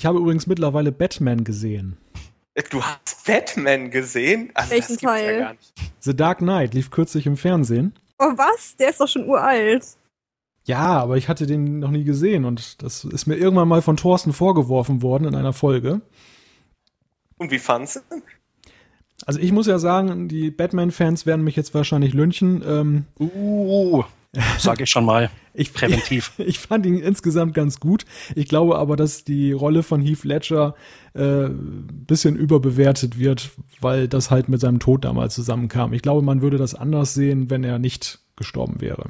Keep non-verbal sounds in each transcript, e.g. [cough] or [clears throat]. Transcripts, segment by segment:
Ich habe übrigens mittlerweile Batman gesehen. Du hast Batman gesehen? Also Welchen Teil? Ja The Dark Knight lief kürzlich im Fernsehen. Oh was? Der ist doch schon uralt. Ja, aber ich hatte den noch nie gesehen und das ist mir irgendwann mal von Thorsten vorgeworfen worden in einer Folge. Und wie fandst du? Also ich muss ja sagen, die Batman-Fans werden mich jetzt wahrscheinlich lynchen. Ähm, uh, [laughs] sag ich schon mal. ich, präventiv. Ich, [laughs] ich, fand ihn insgesamt ganz gut. Ich glaube aber, dass die Rolle von Heath Ledger äh, bisschen überbewertet wird, weil das halt mit seinem Tod damals zusammenkam. Ich glaube, man würde das anders sehen, wenn er nicht gestorben wäre.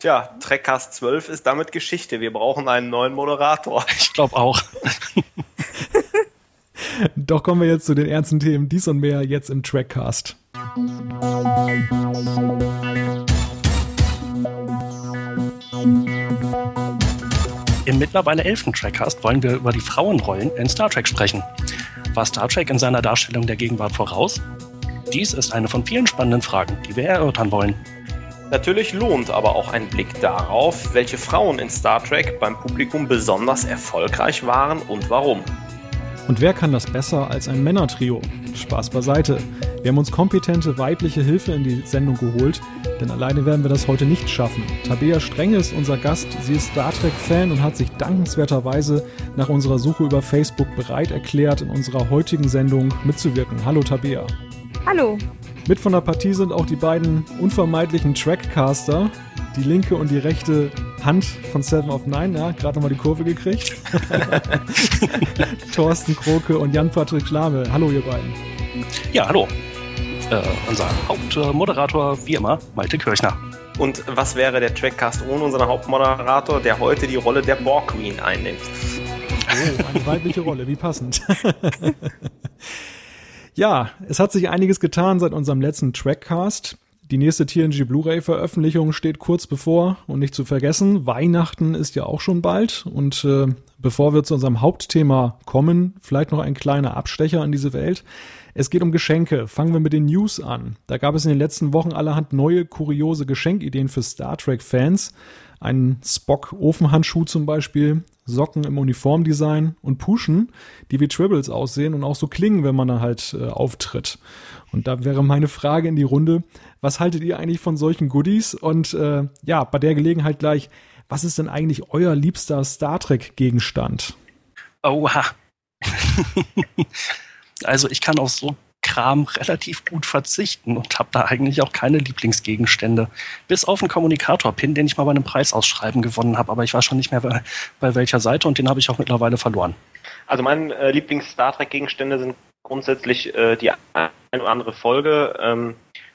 Tja, Trekkast 12 ist damit Geschichte. Wir brauchen einen neuen Moderator. [laughs] Ich glaube auch. Doch kommen wir jetzt zu den ernsten Themen. Dies und mehr jetzt im Trackcast. Im mittlerweile elften Trackcast wollen wir über die Frauenrollen in Star Trek sprechen. War Star Trek in seiner Darstellung der Gegenwart voraus? Dies ist eine von vielen spannenden Fragen, die wir erörtern wollen. Natürlich lohnt aber auch ein Blick darauf, welche Frauen in Star Trek beim Publikum besonders erfolgreich waren und warum. Und wer kann das besser als ein Männertrio? Spaß beiseite. Wir haben uns kompetente weibliche Hilfe in die Sendung geholt, denn alleine werden wir das heute nicht schaffen. Tabea Strenge ist unser Gast. Sie ist Star Trek-Fan und hat sich dankenswerterweise nach unserer Suche über Facebook bereit erklärt, in unserer heutigen Sendung mitzuwirken. Hallo Tabea. Hallo. Mit von der Partie sind auch die beiden unvermeidlichen Trackcaster, die linke und die rechte Hand von Seven of Nine, ja, gerade nochmal die Kurve gekriegt. [laughs] Thorsten Kroke und Jan-Patrick Schlame. Hallo, ihr beiden. Ja, hallo. Äh, unser Hauptmoderator, wie immer, Malte Kirchner. Und was wäre der Trackcast ohne unseren Hauptmoderator, der heute die Rolle der Borg Queen einnimmt? Oh, eine weibliche Rolle, wie passend. [laughs] ja, es hat sich einiges getan seit unserem letzten Trackcast. Die nächste TNG Blu-ray-Veröffentlichung steht kurz bevor und nicht zu vergessen, Weihnachten ist ja auch schon bald. Und äh, bevor wir zu unserem Hauptthema kommen, vielleicht noch ein kleiner Abstecher in diese Welt. Es geht um Geschenke. Fangen wir mit den News an. Da gab es in den letzten Wochen allerhand neue, kuriose Geschenkideen für Star Trek-Fans. Einen Spock-Ofenhandschuh zum Beispiel, Socken im Uniformdesign und Puschen, die wie Tribbles aussehen und auch so klingen, wenn man da halt äh, auftritt. Und da wäre meine Frage in die Runde, was haltet ihr eigentlich von solchen Goodies? Und äh, ja, bei der Gelegenheit gleich, was ist denn eigentlich euer liebster Star Trek-Gegenstand? Oha. [laughs] also ich kann auf so Kram relativ gut verzichten und habe da eigentlich auch keine Lieblingsgegenstände. Bis auf einen Kommunikator-Pin, den ich mal bei einem Preisausschreiben gewonnen habe, aber ich war schon nicht mehr bei, bei welcher Seite und den habe ich auch mittlerweile verloren. Also meine äh, Lieblings-Star Trek-Gegenstände sind grundsätzlich äh, die eine oder andere Folge, ähm,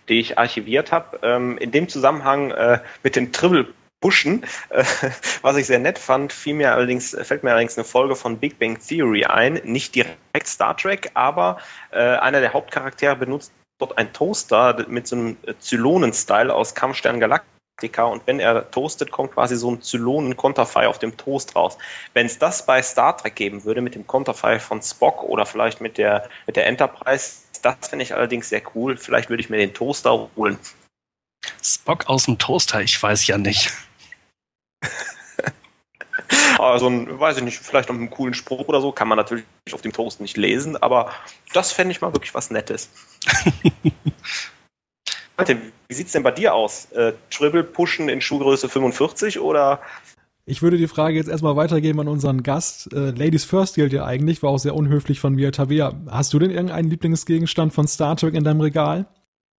die ich archiviert habe. Ähm, in dem Zusammenhang äh, mit dem Tribble pushen. Äh, [laughs] was ich sehr nett fand, fiel mir allerdings, fällt mir allerdings eine Folge von Big Bang Theory ein. Nicht direkt Star Trek, aber äh, einer der Hauptcharaktere benutzt dort ein Toaster mit so einem Zylonen-Style aus Kampfstern Galactica und wenn er toastet, kommt quasi so ein Zylonen-Konterfei auf dem Toast raus. Wenn es das bei Star Trek geben würde mit dem Konterfei von Spock oder vielleicht mit der, mit der Enterprise, das finde ich allerdings sehr cool. Vielleicht würde ich mir den Toaster holen. Spock aus dem Toaster, ich weiß ja nicht. [laughs] also, weiß ich nicht, vielleicht noch einen coolen Spruch oder so, kann man natürlich auf dem Toast nicht lesen, aber das fände ich mal wirklich was Nettes. [laughs] Wie sieht es denn bei dir aus? Äh, Triple pushen in Schuhgröße 45 oder? Ich würde die Frage jetzt erstmal weitergeben an unseren Gast. Äh, Ladies First gilt ja eigentlich, war auch sehr unhöflich von mir. Tabea, hast du denn irgendeinen Lieblingsgegenstand von Star Trek in deinem Regal?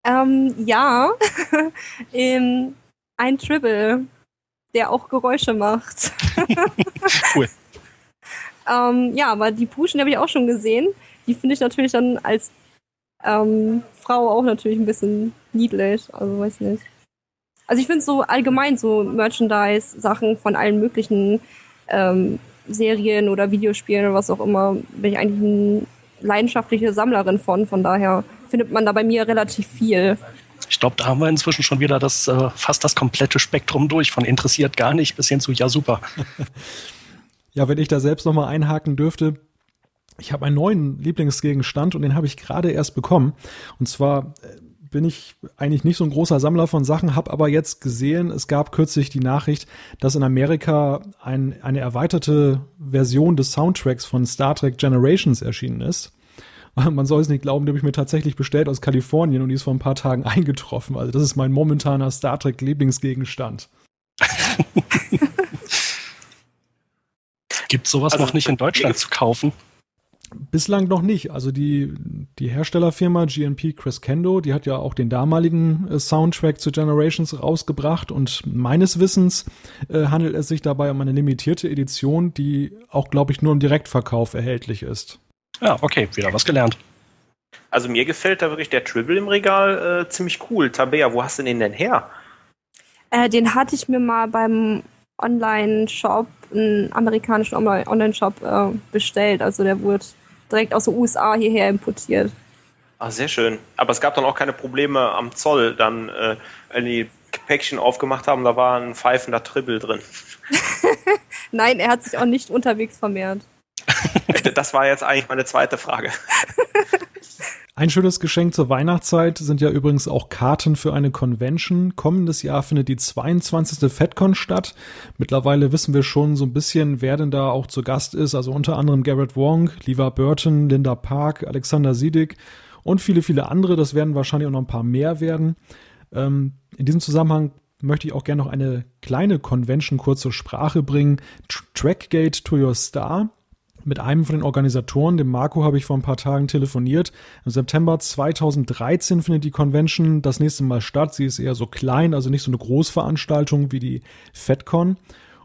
Ähm, ja. [laughs] ähm, ein Tribble, der auch Geräusche macht. [laughs] cool. [laughs] ähm, ja, aber die Puschen habe ich auch schon gesehen. Die finde ich natürlich dann als ähm, Frau auch natürlich ein bisschen niedlich. Also weiß nicht. Also ich finde so allgemein so Merchandise-Sachen von allen möglichen ähm, Serien oder Videospielen oder was auch immer, bin ich eigentlich eine leidenschaftliche Sammlerin von. Von daher findet man da bei mir relativ viel. Ich glaube, da haben wir inzwischen schon wieder das äh, fast das komplette Spektrum durch, von interessiert gar nicht bis hin zu ja super. [laughs] ja, wenn ich da selbst nochmal einhaken dürfte, ich habe einen neuen Lieblingsgegenstand und den habe ich gerade erst bekommen. Und zwar äh, bin ich eigentlich nicht so ein großer Sammler von Sachen, habe aber jetzt gesehen, es gab kürzlich die Nachricht, dass in Amerika ein, eine erweiterte Version des Soundtracks von Star Trek Generations erschienen ist. [laughs] Man soll es nicht glauben, die habe ich mir tatsächlich bestellt aus Kalifornien und die ist vor ein paar Tagen [laughs] eingetroffen. Also das ist mein momentaner Star Trek Lieblingsgegenstand. [laughs] Gibt sowas also, noch nicht in Deutschland zu kaufen? Bislang noch nicht. Also die, die Herstellerfirma GNP Crescendo, die hat ja auch den damaligen äh, Soundtrack zu Generations rausgebracht und meines Wissens äh, handelt es sich dabei um eine limitierte Edition, die auch, glaube ich, nur im Direktverkauf erhältlich ist. Ja, okay, wieder was gelernt. Also mir gefällt da wirklich der Tribble im Regal äh, ziemlich cool. Tabea, wo hast du den denn her? Äh, den hatte ich mir mal beim Online-Shop, einen amerikanischen Online-Shop äh, bestellt. Also der wurde direkt aus den USA hierher importiert. Ah, sehr schön. Aber es gab dann auch keine Probleme am Zoll, dann, äh, wenn die Päckchen aufgemacht haben, da war ein pfeifender Tribble drin. [laughs] Nein, er hat sich auch nicht unterwegs vermehrt. [laughs] das war jetzt eigentlich meine zweite Frage. [laughs] Ein schönes Geschenk zur Weihnachtszeit sind ja übrigens auch Karten für eine Convention. Kommendes Jahr findet die 22. FedCon statt. Mittlerweile wissen wir schon so ein bisschen, wer denn da auch zu Gast ist. Also unter anderem Garrett Wong, Liva Burton, Linda Park, Alexander Siedig und viele, viele andere. Das werden wahrscheinlich auch noch ein paar mehr werden. Ähm, in diesem Zusammenhang möchte ich auch gerne noch eine kleine Convention kurz zur Sprache bringen. Trackgate to Your Star mit einem von den Organisatoren, dem Marco, habe ich vor ein paar Tagen telefoniert. Im September 2013 findet die Convention das nächste Mal statt. Sie ist eher so klein, also nicht so eine Großveranstaltung wie die FedCon.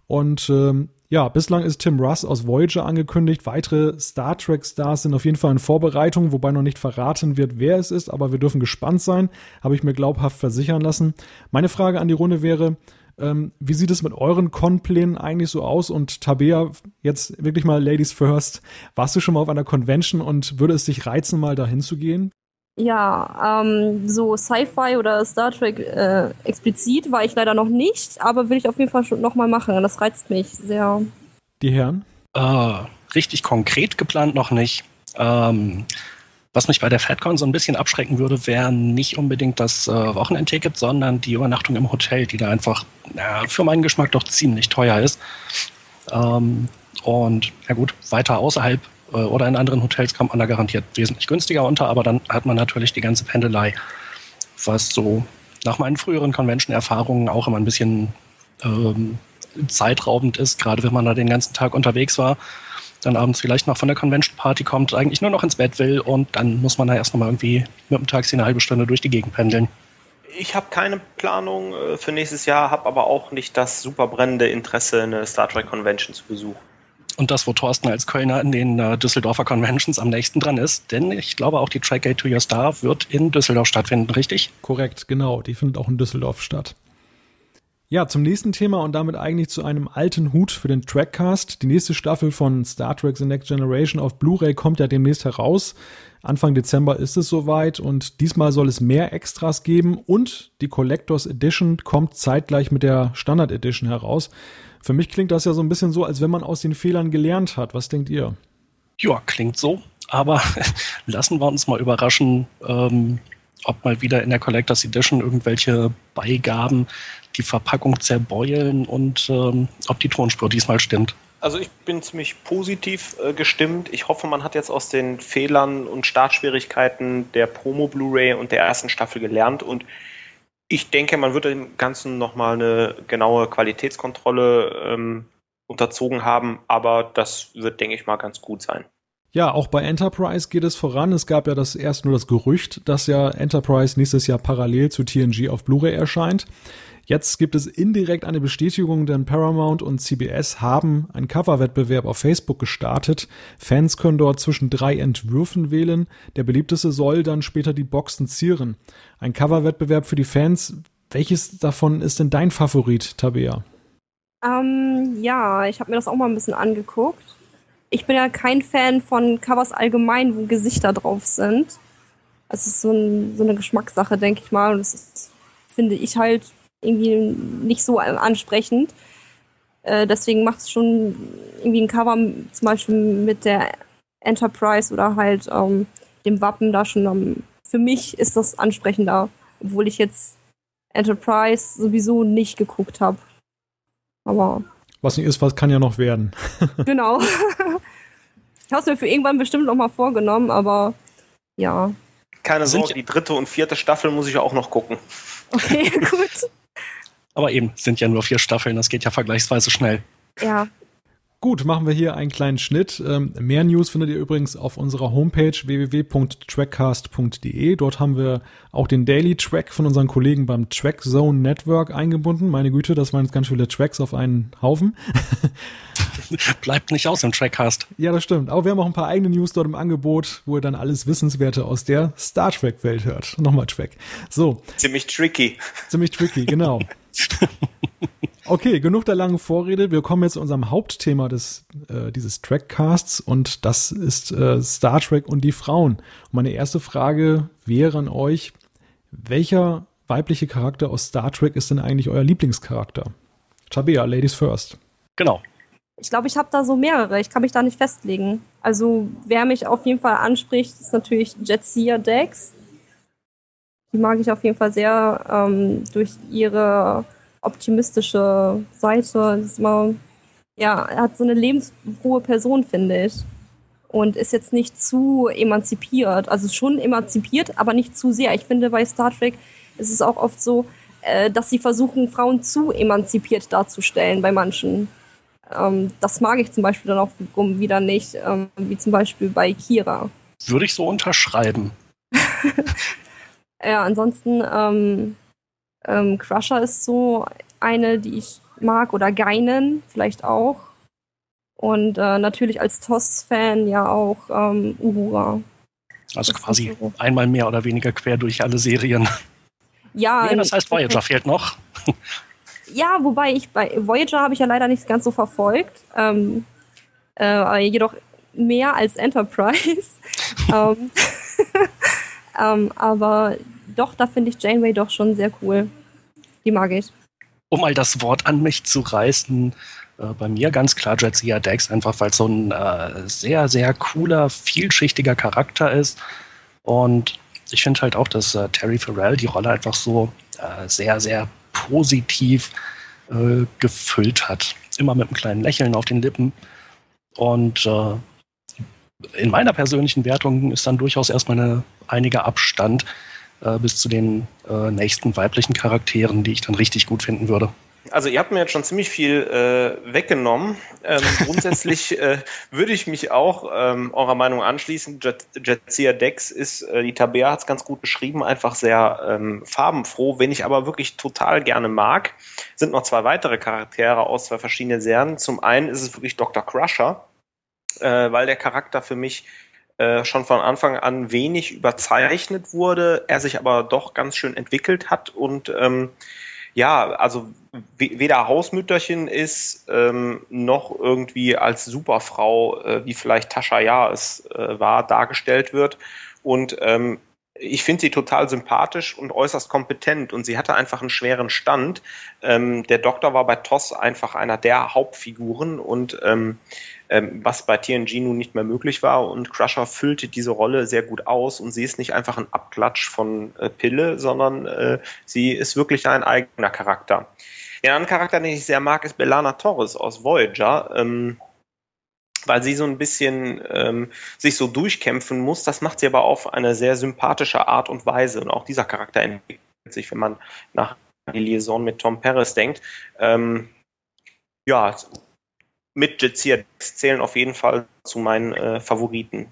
Und ähm, ja, bislang ist Tim Russ aus Voyager angekündigt. Weitere Star Trek-Stars sind auf jeden Fall in Vorbereitung, wobei noch nicht verraten wird, wer es ist, aber wir dürfen gespannt sein, habe ich mir glaubhaft versichern lassen. Meine Frage an die Runde wäre, ähm, wie sieht es mit euren Con-Plänen eigentlich so aus? Und Tabea, jetzt wirklich mal Ladies First. Warst du schon mal auf einer Convention und würde es dich reizen, mal dahin zu gehen? Ja, ähm, so Sci-Fi oder Star Trek äh, explizit war ich leider noch nicht, aber will ich auf jeden Fall schon nochmal machen. Das reizt mich sehr. Die Herren? Äh, richtig konkret geplant noch nicht. Ähm, was mich bei der FedCon so ein bisschen abschrecken würde, wäre nicht unbedingt das äh, Wochenendticket, sondern die Übernachtung im Hotel, die da einfach ja, für meinen Geschmack doch ziemlich teuer ist. Ähm, und ja gut, weiter außerhalb äh, oder in anderen Hotels kommt man da garantiert wesentlich günstiger unter, aber dann hat man natürlich die ganze Pendelei, was so nach meinen früheren Convention-Erfahrungen auch immer ein bisschen ähm, zeitraubend ist, gerade wenn man da den ganzen Tag unterwegs war dann abends vielleicht noch von der Convention Party kommt, eigentlich nur noch ins Bett will und dann muss man da erst noch mal irgendwie mit dem Taxi eine halbe Stunde durch die Gegend pendeln. Ich habe keine Planung äh, für nächstes Jahr, habe aber auch nicht das super brennende Interesse, eine Star Trek Convention zu besuchen. Und das, wo Thorsten als Kölner in den äh, Düsseldorfer Conventions am nächsten dran ist. Denn ich glaube auch die Trackgate to Your Star wird in Düsseldorf stattfinden, richtig? Korrekt, genau. Die findet auch in Düsseldorf statt. Ja, zum nächsten Thema und damit eigentlich zu einem alten Hut für den Trackcast. Die nächste Staffel von Star Trek The Next Generation auf Blu-ray kommt ja demnächst heraus. Anfang Dezember ist es soweit und diesmal soll es mehr Extras geben und die Collectors Edition kommt zeitgleich mit der Standard Edition heraus. Für mich klingt das ja so ein bisschen so, als wenn man aus den Fehlern gelernt hat. Was denkt ihr? Ja, klingt so. Aber [laughs] lassen wir uns mal überraschen, ähm, ob mal wieder in der Collectors Edition irgendwelche Beigaben die Verpackung zerbeulen und ähm, ob die Tonspur diesmal stimmt. Also ich bin ziemlich positiv äh, gestimmt. Ich hoffe, man hat jetzt aus den Fehlern und Startschwierigkeiten der Promo Blu-ray und der ersten Staffel gelernt und ich denke, man wird dem Ganzen nochmal eine genaue Qualitätskontrolle ähm, unterzogen haben, aber das wird, denke ich mal, ganz gut sein. Ja, auch bei Enterprise geht es voran. Es gab ja das erst nur das Gerücht, dass ja Enterprise nächstes Jahr parallel zu TNG auf Blu-ray erscheint. Jetzt gibt es indirekt eine Bestätigung, denn Paramount und CBS haben einen Coverwettbewerb auf Facebook gestartet. Fans können dort zwischen drei Entwürfen wählen. Der beliebteste soll dann später die Boxen zieren. Ein Coverwettbewerb für die Fans. Welches davon ist denn dein Favorit, Tabea? Ähm, ja, ich habe mir das auch mal ein bisschen angeguckt. Ich bin ja kein Fan von Covers allgemein, wo Gesichter drauf sind. Es ist so, ein, so eine Geschmackssache, denke ich mal. Und das ist, finde ich halt irgendwie nicht so ansprechend. Äh, deswegen macht es schon irgendwie ein Cover zum Beispiel mit der Enterprise oder halt ähm, dem Wappen da schon. Ähm, für mich ist das ansprechender. obwohl ich jetzt Enterprise sowieso nicht geguckt habe. Aber. Was nicht ist, was kann ja noch werden. genau. [laughs] ich habe es mir für irgendwann bestimmt noch mal vorgenommen, aber ja. Keine Sorge, die dritte und vierte Staffel muss ich auch noch gucken. Okay, [laughs] gut. Aber eben, sind ja nur vier Staffeln, das geht ja vergleichsweise schnell. Ja, Gut, machen wir hier einen kleinen Schnitt. Ähm, mehr News findet ihr übrigens auf unserer Homepage www.trackcast.de. Dort haben wir auch den Daily Track von unseren Kollegen beim Track Zone Network eingebunden. Meine Güte, das waren jetzt ganz viele Tracks auf einen Haufen. [laughs] [laughs] Bleibt nicht aus im Trackcast. Ja, das stimmt. Aber wir haben auch ein paar eigene News dort im Angebot, wo ihr dann alles Wissenswerte aus der Star [laughs] Trek Welt hört. Nochmal Track. So. Ziemlich tricky. Ziemlich tricky, genau. [laughs] Okay, genug der langen Vorrede. Wir kommen jetzt zu unserem Hauptthema des, äh, dieses Trackcasts und das ist äh, Star Trek und die Frauen. Und meine erste Frage wäre an euch, welcher weibliche Charakter aus Star Trek ist denn eigentlich euer Lieblingscharakter? Tabea, Ladies first. Genau. Ich glaube, ich habe da so mehrere. Ich kann mich da nicht festlegen. Also, wer mich auf jeden Fall anspricht, ist natürlich Jetsia Dex. Die mag ich auf jeden Fall sehr ähm, durch ihre optimistische Seite. Das ist immer, ja, hat so eine lebensfrohe Person, finde ich. Und ist jetzt nicht zu emanzipiert. Also schon emanzipiert, aber nicht zu sehr. Ich finde, bei Star Trek ist es auch oft so, äh, dass sie versuchen, Frauen zu emanzipiert darzustellen bei manchen. Ähm, das mag ich zum Beispiel dann auch wieder nicht, ähm, wie zum Beispiel bei Kira. Würde ich so unterschreiben. [laughs] ja, ansonsten ähm, ähm, Crusher ist so eine, die ich mag, oder Geinen vielleicht auch. Und äh, natürlich als TOS-Fan ja auch ähm, Uhura. Also das quasi so. einmal mehr oder weniger quer durch alle Serien. Ja. Nee, das heißt, Voyager fehlt noch. Ja, wobei ich bei Voyager habe ich ja leider nicht ganz so verfolgt. Ähm, äh, jedoch mehr als Enterprise. [laughs] ähm, [laughs] ähm, aber doch, da finde ich Janeway doch schon sehr cool. Die mag ich. Um mal das Wort an mich zu reißen, äh, bei mir ganz klar Jetsia Dex, einfach weil es so ein äh, sehr, sehr cooler, vielschichtiger Charakter ist. Und ich finde halt auch, dass äh, Terry Farrell die Rolle einfach so äh, sehr, sehr positiv äh, gefüllt hat. Immer mit einem kleinen Lächeln auf den Lippen. Und äh, in meiner persönlichen Wertung ist dann durchaus erstmal eine, einiger Abstand äh, bis zu den äh, nächsten weiblichen Charakteren, die ich dann richtig gut finden würde. Also ihr habt mir jetzt schon ziemlich viel äh, weggenommen. Ähm, [laughs] grundsätzlich äh, würde ich mich auch ähm, eurer Meinung anschließen. Jetsia Dex ist, äh, die Tabea hat es ganz gut beschrieben, einfach sehr ähm, farbenfroh. Wen ich aber wirklich total gerne mag, sind noch zwei weitere Charaktere aus zwei verschiedenen Serien. Zum einen ist es wirklich Dr. Crusher, äh, weil der Charakter für mich äh, schon von Anfang an wenig überzeichnet wurde, er sich aber doch ganz schön entwickelt hat und ähm, ja, also weder Hausmütterchen ist, ähm, noch irgendwie als Superfrau, äh, wie vielleicht Tascha Ja es äh, war, dargestellt wird. Und ähm, ich finde sie total sympathisch und äußerst kompetent und sie hatte einfach einen schweren Stand. Ähm, der Doktor war bei TOS einfach einer der Hauptfiguren und ähm, ähm, was bei TNG nun nicht mehr möglich war. Und Crusher füllte diese Rolle sehr gut aus und sie ist nicht einfach ein Abklatsch von äh, Pille, sondern äh, sie ist wirklich ein eigener Charakter. Ja, ein Charakter, den ich sehr mag, ist Belana Torres aus Voyager. Ähm, weil sie so ein bisschen ähm, sich so durchkämpfen muss. Das macht sie aber auf eine sehr sympathische Art und Weise. Und auch dieser Charakter entwickelt sich, wenn man nach die Liaison mit Tom Paris denkt. Ähm, ja, mit Jizia zählen auf jeden Fall zu meinen äh, Favoriten.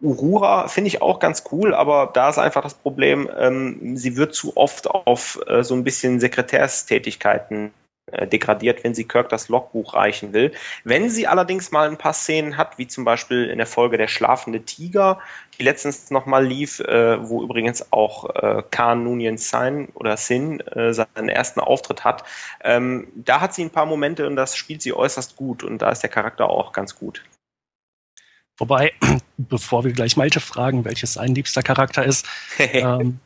Urura finde ich auch ganz cool, aber da ist einfach das Problem, ähm, sie wird zu oft auf äh, so ein bisschen Sekretärstätigkeiten äh, degradiert, wenn sie Kirk das Logbuch reichen will. Wenn sie allerdings mal ein paar Szenen hat, wie zum Beispiel in der Folge Der schlafende Tiger, die letztens nochmal lief, äh, wo übrigens auch äh, Khan Noonien Sin oder Sin äh, seinen ersten Auftritt hat, ähm, da hat sie ein paar Momente und das spielt sie äußerst gut und da ist der Charakter auch ganz gut. Wobei, [clears throat] bevor wir gleich Malte fragen, welches sein liebster Charakter ist, [laughs] ähm,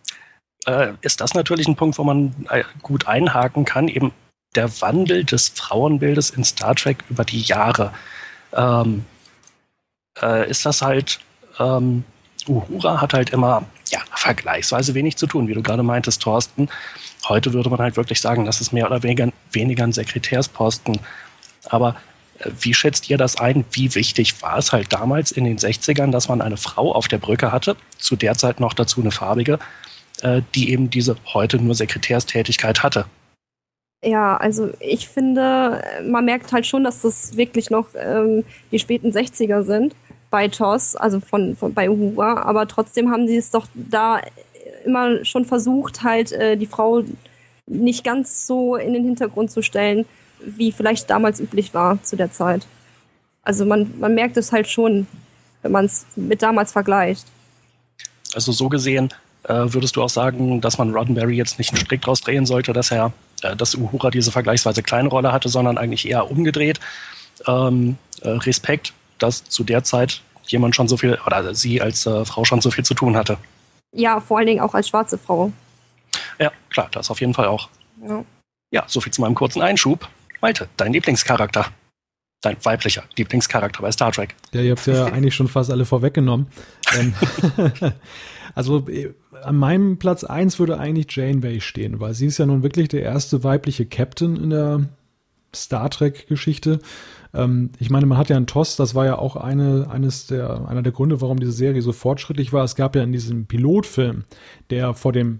äh, ist das natürlich ein Punkt, wo man äh, gut einhaken kann. Eben der Wandel des Frauenbildes in Star Trek über die Jahre. Ähm, äh, ist das halt, ähm, Uhura hat halt immer ja, vergleichsweise wenig zu tun, wie du gerade meintest, Thorsten. Heute würde man halt wirklich sagen, das ist mehr oder weniger, weniger ein Sekretärsposten. Aber wie schätzt ihr das ein? Wie wichtig war es halt damals in den 60ern, dass man eine Frau auf der Brücke hatte, zu der Zeit noch dazu eine farbige, äh, die eben diese heute nur Sekretärstätigkeit hatte? Ja, also ich finde, man merkt halt schon, dass das wirklich noch ähm, die späten 60er sind bei TOS, also von, von bei Uhura, aber trotzdem haben sie es doch da immer schon versucht, halt äh, die Frau nicht ganz so in den Hintergrund zu stellen, wie vielleicht damals üblich war zu der Zeit. Also man, man merkt es halt schon, wenn man es mit damals vergleicht. Also so gesehen äh, würdest du auch sagen, dass man Roddenberry jetzt nicht einen Strick draus drehen sollte, dass er äh, dass Uhura diese vergleichsweise kleine Rolle hatte, sondern eigentlich eher umgedreht. Ähm, äh, Respekt, dass zu der Zeit jemand schon so viel, oder sie als äh, Frau schon so viel zu tun hatte. Ja, vor allen Dingen auch als schwarze Frau. Ja, klar, das auf jeden Fall auch. Ja, ja so viel zu meinem kurzen Einschub. Malte, dein Lieblingscharakter. Dein weiblicher Lieblingscharakter bei Star Trek. Ja, ihr habt ja [laughs] eigentlich schon fast alle vorweggenommen. Ähm, [laughs] also äh, an meinem Platz 1 würde eigentlich Janeway stehen, weil sie ist ja nun wirklich der erste weibliche Captain in der Star Trek-Geschichte. Ähm, ich meine, man hat ja einen TOS, das war ja auch eine, eines der, einer der Gründe, warum diese Serie so fortschrittlich war. Es gab ja in diesem Pilotfilm, der vor dem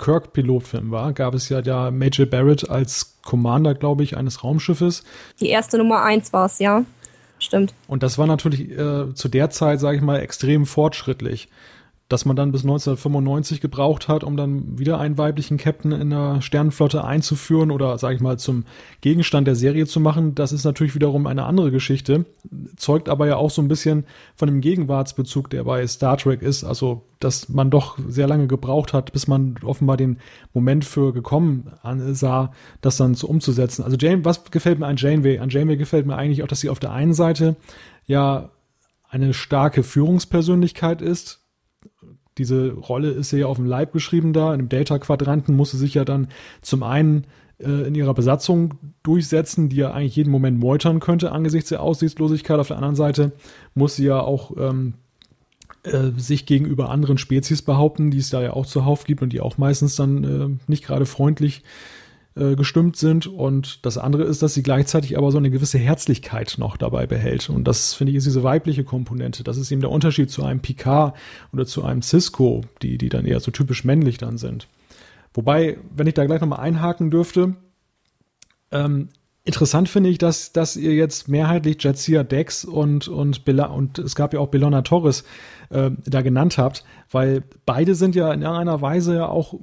Kirk-Pilotfilm war, gab es ja da Major Barrett als Commander, glaube ich, eines Raumschiffes. Die erste Nummer 1 war es, ja. Stimmt. Und das war natürlich äh, zu der Zeit, sage ich mal, extrem fortschrittlich dass man dann bis 1995 gebraucht hat, um dann wieder einen weiblichen Captain in der Sternenflotte einzuführen oder, sage ich mal, zum Gegenstand der Serie zu machen, das ist natürlich wiederum eine andere Geschichte, zeugt aber ja auch so ein bisschen von dem Gegenwartsbezug, der bei Star Trek ist, also dass man doch sehr lange gebraucht hat, bis man offenbar den Moment für gekommen sah, das dann so umzusetzen. Also Jane, was gefällt mir an Janeway? An Janeway gefällt mir eigentlich auch, dass sie auf der einen Seite ja eine starke Führungspersönlichkeit ist, diese Rolle ist ja auf dem Leib geschrieben da. In dem Delta-Quadranten muss sie sich ja dann zum einen äh, in ihrer Besatzung durchsetzen, die ja eigentlich jeden Moment meutern könnte angesichts der Aussichtslosigkeit. Auf der anderen Seite muss sie ja auch ähm, äh, sich gegenüber anderen Spezies behaupten, die es da ja auch zuhauf gibt und die auch meistens dann äh, nicht gerade freundlich äh, gestimmt sind. Und das andere ist, dass sie gleichzeitig aber so eine gewisse Herzlichkeit noch dabei behält. Und das finde ich ist diese weibliche Komponente. Das ist eben der Unterschied zu einem Picard oder zu einem Cisco, die, die dann eher so typisch männlich dann sind. Wobei, wenn ich da gleich nochmal einhaken dürfte, ähm, Interessant finde ich, dass, dass ihr jetzt mehrheitlich Jadzia Dex und, und, Bella, und es gab ja auch Bellona Torres äh, da genannt habt, weil beide sind ja in irgendeiner Weise ja auch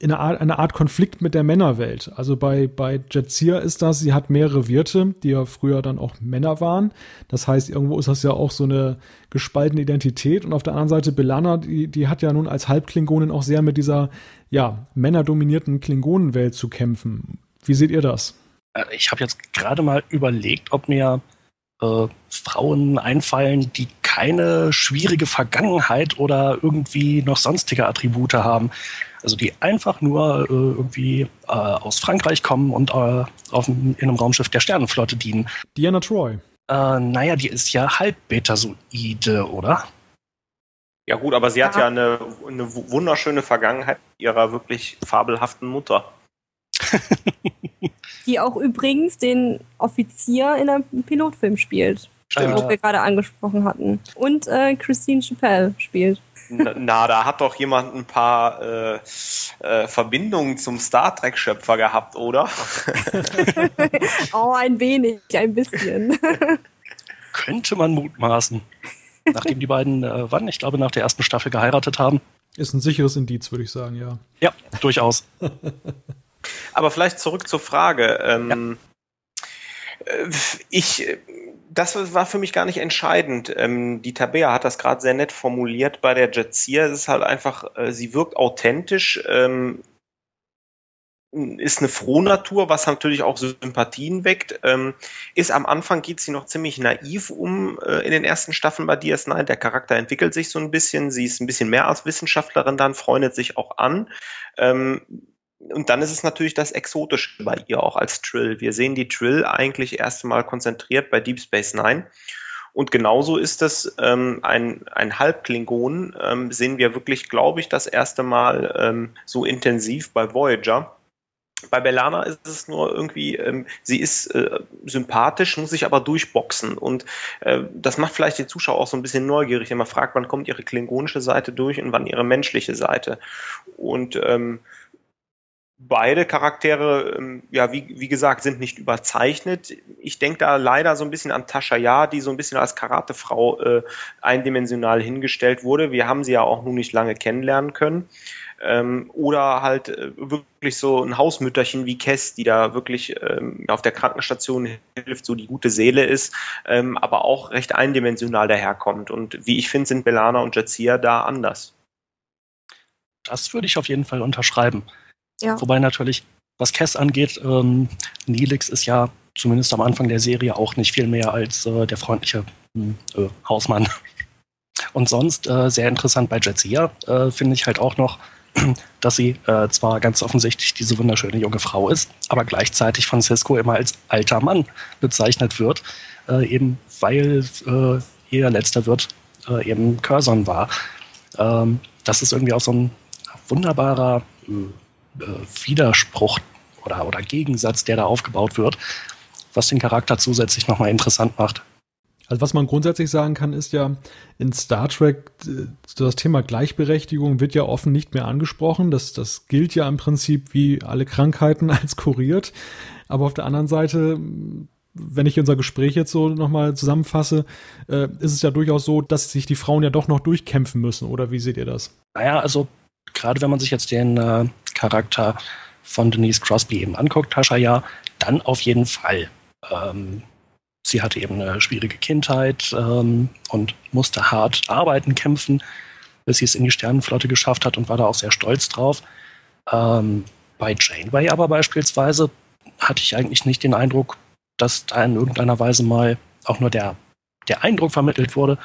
in einer Art, eine Art Konflikt mit der Männerwelt. Also bei, bei Jadzia ist das, sie hat mehrere Wirte, die ja früher dann auch Männer waren. Das heißt, irgendwo ist das ja auch so eine gespaltene Identität. Und auf der anderen Seite Belana, die, die hat ja nun als Halbklingonin auch sehr mit dieser, ja, männerdominierten Klingonenwelt zu kämpfen. Wie seht ihr das? Äh, ich habe jetzt gerade mal überlegt, ob mir äh, Frauen einfallen, die keine schwierige Vergangenheit oder irgendwie noch sonstige Attribute haben. Also die einfach nur äh, irgendwie äh, aus Frankreich kommen und äh, auf, in einem Raumschiff der Sternenflotte dienen. Diana Troy. Äh, naja, die ist ja halb Betasoide, oder? Ja gut, aber sie ja. hat ja eine, eine wunderschöne Vergangenheit ihrer wirklich fabelhaften Mutter. [laughs] die auch übrigens den Offizier in einem Pilotfilm spielt. Stimmt. Wo wir gerade angesprochen hatten. Und äh, Christine Chappelle spielt. Na, da hat doch jemand ein paar äh, äh, Verbindungen zum Star Trek-Schöpfer gehabt, oder? [laughs] oh, ein wenig, ein bisschen. [laughs] Könnte man mutmaßen. Nachdem die beiden, äh, wann? Ich glaube, nach der ersten Staffel geheiratet haben. Ist ein sicheres Indiz, würde ich sagen, ja. Ja, durchaus. [laughs] Aber vielleicht zurück zur Frage. Ähm, ja. Äh, ich das war für mich gar nicht entscheidend. Ähm, die Tabea hat das gerade sehr nett formuliert bei der Jadzia. Es ist halt einfach, äh, sie wirkt authentisch, ähm, ist eine Frohnatur, was natürlich auch Sympathien weckt. Ähm, ist am Anfang geht sie noch ziemlich naiv um äh, in den ersten Staffeln bei DS9. Der Charakter entwickelt sich so ein bisschen. Sie ist ein bisschen mehr als Wissenschaftlerin dann, freundet sich auch an. Und dann ist es natürlich das Exotische bei ihr auch als Trill. Wir sehen die Trill eigentlich erst einmal konzentriert bei Deep Space Nine. Und genauso ist es ähm, ein, ein Halbklingon, ähm, sehen wir wirklich, glaube ich, das erste Mal ähm, so intensiv bei Voyager. Bei Belana ist es nur irgendwie, ähm, sie ist äh, sympathisch, muss sich aber durchboxen. Und äh, das macht vielleicht die Zuschauer auch so ein bisschen neugierig, wenn man fragt, wann kommt ihre klingonische Seite durch und wann ihre menschliche Seite. Und ähm, beide Charaktere, ähm, ja, wie, wie gesagt, sind nicht überzeichnet. Ich denke da leider so ein bisschen an Tascha Ja, die so ein bisschen als Karatefrau äh, eindimensional hingestellt wurde. Wir haben sie ja auch nun nicht lange kennenlernen können. Ähm, oder halt äh, wirklich so ein Hausmütterchen wie Kess, die da wirklich ähm, auf der Krankenstation hilft, so die gute Seele ist, ähm, aber auch recht eindimensional daherkommt. Und wie ich finde, sind Belana und Jazia da anders. Das würde ich auf jeden Fall unterschreiben. Ja. Wobei natürlich, was Kess angeht, ähm, Nilix ist ja zumindest am Anfang der Serie auch nicht viel mehr als äh, der freundliche hm, äh, Hausmann. [laughs] Und sonst äh, sehr interessant bei Jetsia äh, finde ich halt auch noch, [clears throat] dass sie äh, zwar ganz offensichtlich diese wunderschöne junge Frau ist, aber gleichzeitig von Cisco immer als alter Mann bezeichnet wird, äh, eben weil ihr letzter Wirt eben Curzon war. Ähm, das ist irgendwie auch so ein wunderbarer äh, Widerspruch oder, oder Gegensatz, der da aufgebaut wird, was den Charakter zusätzlich nochmal interessant macht. Also was man grundsätzlich sagen kann, ist ja, in Star Trek äh, das Thema Gleichberechtigung wird ja offen nicht mehr angesprochen. Das, das gilt ja im Prinzip wie alle Krankheiten [laughs] als kuriert. Aber auf der anderen Seite, wenn ich unser Gespräch jetzt so nochmal zusammenfasse, äh, ist es ja durchaus so, dass sich die Frauen ja doch noch durchkämpfen müssen. Oder wie seht ihr das? Naja, also gerade wenn man sich jetzt den äh, Charakter von Denise Crosby eben anguckt, Tascha ja, dann auf jeden Fall. Ähm, sie hatte eben eine schwierige Kindheit ähm, und musste hart arbeiten, kämpfen, bis sie es in die Sternenflotte geschafft hat und war da auch sehr stolz drauf. Ähm, bei Janeway aber beispielsweise hatte ich eigentlich nicht den Eindruck, dass da in irgendeiner Weise mal auch nur der, der Eindruck vermittelt wurde,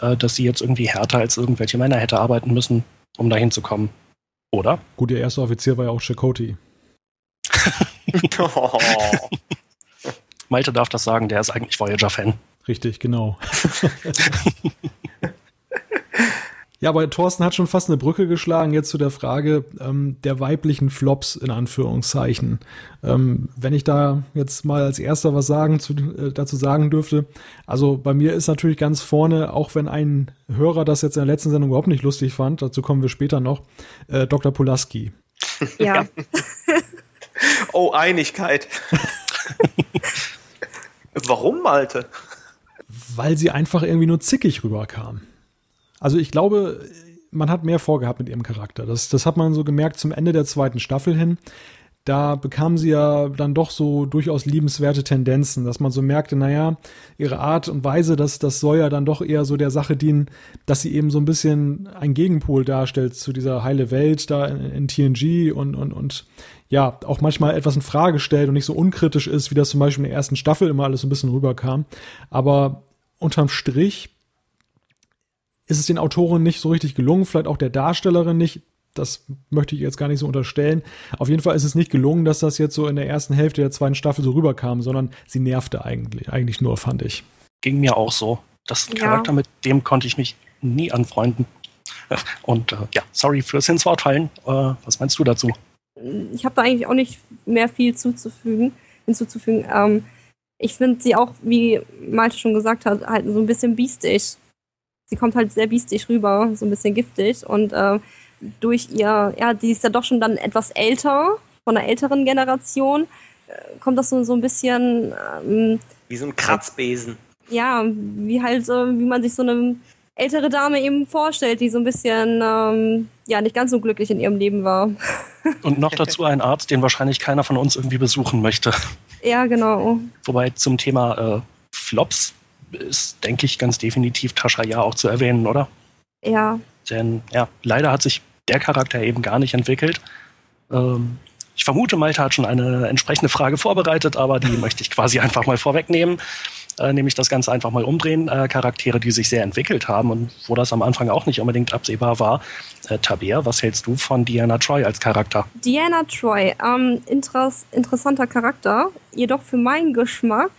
äh, dass sie jetzt irgendwie härter als irgendwelche Männer hätte arbeiten müssen, um dahin zu kommen. Oder? Gut, ihr erster Offizier war ja auch Chakoti. oh. [laughs] Malte darf das sagen, der ist eigentlich Voyager-Fan. Richtig, genau. [laughs] ja, aber Thorsten hat schon fast eine Brücke geschlagen jetzt zu der Frage ähm, der weiblichen Flops in Anführungszeichen. Ähm, wenn ich da jetzt mal als erster was sagen zu, äh, dazu sagen dürfte, also bei mir ist natürlich ganz vorne, auch wenn ein Hörer das jetzt in der letzten Sendung überhaupt nicht lustig fand, dazu kommen wir später noch, äh, Dr. Pulaski. Ja. [laughs] oh, Einigkeit. [laughs] Warum, Malte? Weil sie einfach irgendwie nur zickig rüberkam. Also ich glaube, man hat mehr vorgehabt mit ihrem Charakter. Das, das hat man so gemerkt zum Ende der zweiten Staffel hin. Da bekam sie ja dann doch so durchaus liebenswerte Tendenzen, dass man so merkte, naja, ihre Art und Weise, das, das soll ja dann doch eher so der Sache dienen, dass sie eben so ein bisschen ein Gegenpol darstellt zu dieser heile Welt da in, in TNG und, und, und ja, auch manchmal etwas in Frage stellt und nicht so unkritisch ist, wie das zum Beispiel in der ersten Staffel immer alles so ein bisschen rüberkam. Aber unterm Strich ist es den Autoren nicht so richtig gelungen, vielleicht auch der Darstellerin nicht. Das möchte ich jetzt gar nicht so unterstellen. Auf jeden Fall ist es nicht gelungen, dass das jetzt so in der ersten Hälfte der zweiten Staffel so rüberkam, sondern sie nervte eigentlich, eigentlich nur, fand ich. Ging mir auch so. Das ja. Charakter, mit dem konnte ich mich nie anfreunden. Und äh, ja, sorry fürs ins Wort fallen. Äh, was meinst du dazu? ich habe da eigentlich auch nicht mehr viel zuzufügen, hinzuzufügen. Ähm, ich finde sie auch, wie Malte schon gesagt hat, halt so ein bisschen biestig. Sie kommt halt sehr biestig rüber, so ein bisschen giftig. Und äh, durch ihr, ja, die ist ja doch schon dann etwas älter, von einer älteren Generation, äh, kommt das so, so ein bisschen. Ähm, wie so ein Kratzbesen. Ja, wie halt, wie man sich so eine ältere Dame eben vorstellt, die so ein bisschen ähm, ja nicht ganz so glücklich in ihrem Leben war. [laughs] Und noch dazu ein Arzt, den wahrscheinlich keiner von uns irgendwie besuchen möchte. Ja, genau. Wobei zum Thema äh, Flops ist, denke ich, ganz definitiv Tascha ja auch zu erwähnen, oder? Ja. Denn ja, leider hat sich der Charakter eben gar nicht entwickelt. Ähm, ich vermute, Malte hat schon eine entsprechende Frage vorbereitet, aber die [laughs] möchte ich quasi einfach mal vorwegnehmen äh, nämlich das Ganze einfach mal umdrehen. Äh, Charaktere, die sich sehr entwickelt haben und wo das am Anfang auch nicht unbedingt absehbar war. Äh, Tabea, was hältst du von Diana Troy als Charakter? Diana Troy, ähm, interess interessanter Charakter, jedoch für meinen Geschmack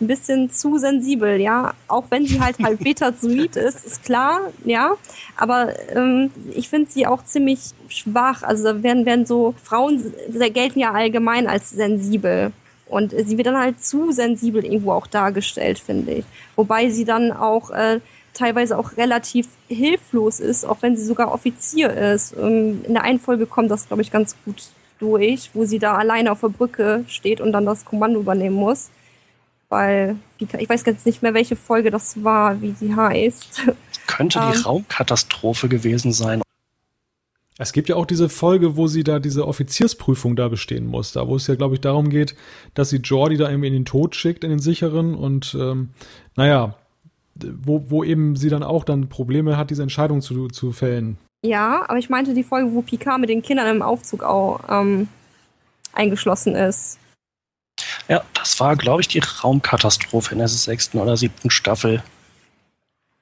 ein bisschen zu sensibel, ja. Auch wenn sie halt halt betazoid ist, ist klar, ja. Aber ähm, ich finde sie auch ziemlich schwach. Also da werden, werden so Frauen gelten ja allgemein als sensibel. Und sie wird dann halt zu sensibel irgendwo auch dargestellt, finde ich. Wobei sie dann auch äh, teilweise auch relativ hilflos ist, auch wenn sie sogar Offizier ist. Ähm, in der einen Folge kommt das, glaube ich, ganz gut durch, wo sie da alleine auf der Brücke steht und dann das Kommando übernehmen muss. Weil, ich weiß jetzt nicht mehr, welche Folge das war, wie sie heißt. Könnte die ähm, Raumkatastrophe gewesen sein. Es gibt ja auch diese Folge, wo sie da diese Offiziersprüfung da bestehen muss, da wo es ja, glaube ich, darum geht, dass sie Jordi da irgendwie in den Tod schickt, in den sicheren und ähm, naja, wo, wo eben sie dann auch dann Probleme hat, diese Entscheidung zu, zu fällen. Ja, aber ich meinte die Folge, wo Picard mit den Kindern im Aufzug auch ähm, eingeschlossen ist. Ja, das war, glaube ich, die Raumkatastrophe in der sechsten oder siebten Staffel.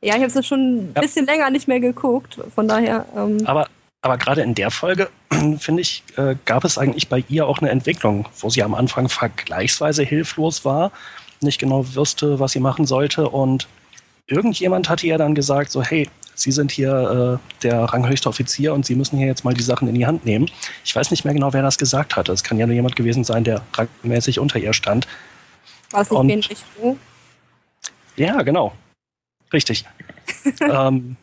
Ja, ich habe es schon ein ja. bisschen länger nicht mehr geguckt, von daher. Ähm aber aber gerade in der Folge, [clears throat] finde ich, äh, gab es eigentlich bei ihr auch eine Entwicklung, wo sie am Anfang vergleichsweise hilflos war, nicht genau wusste, was sie machen sollte und irgendjemand hatte ihr dann gesagt, so hey, Sie sind hier äh, der ranghöchste Offizier und Sie müssen hier jetzt mal die Sachen in die Hand nehmen. Ich weiß nicht mehr genau, wer das gesagt hatte. Es kann ja nur jemand gewesen sein, der rangmäßig unter ihr stand. War es nicht wenig Wu? Ja, genau. Richtig. [laughs] ähm,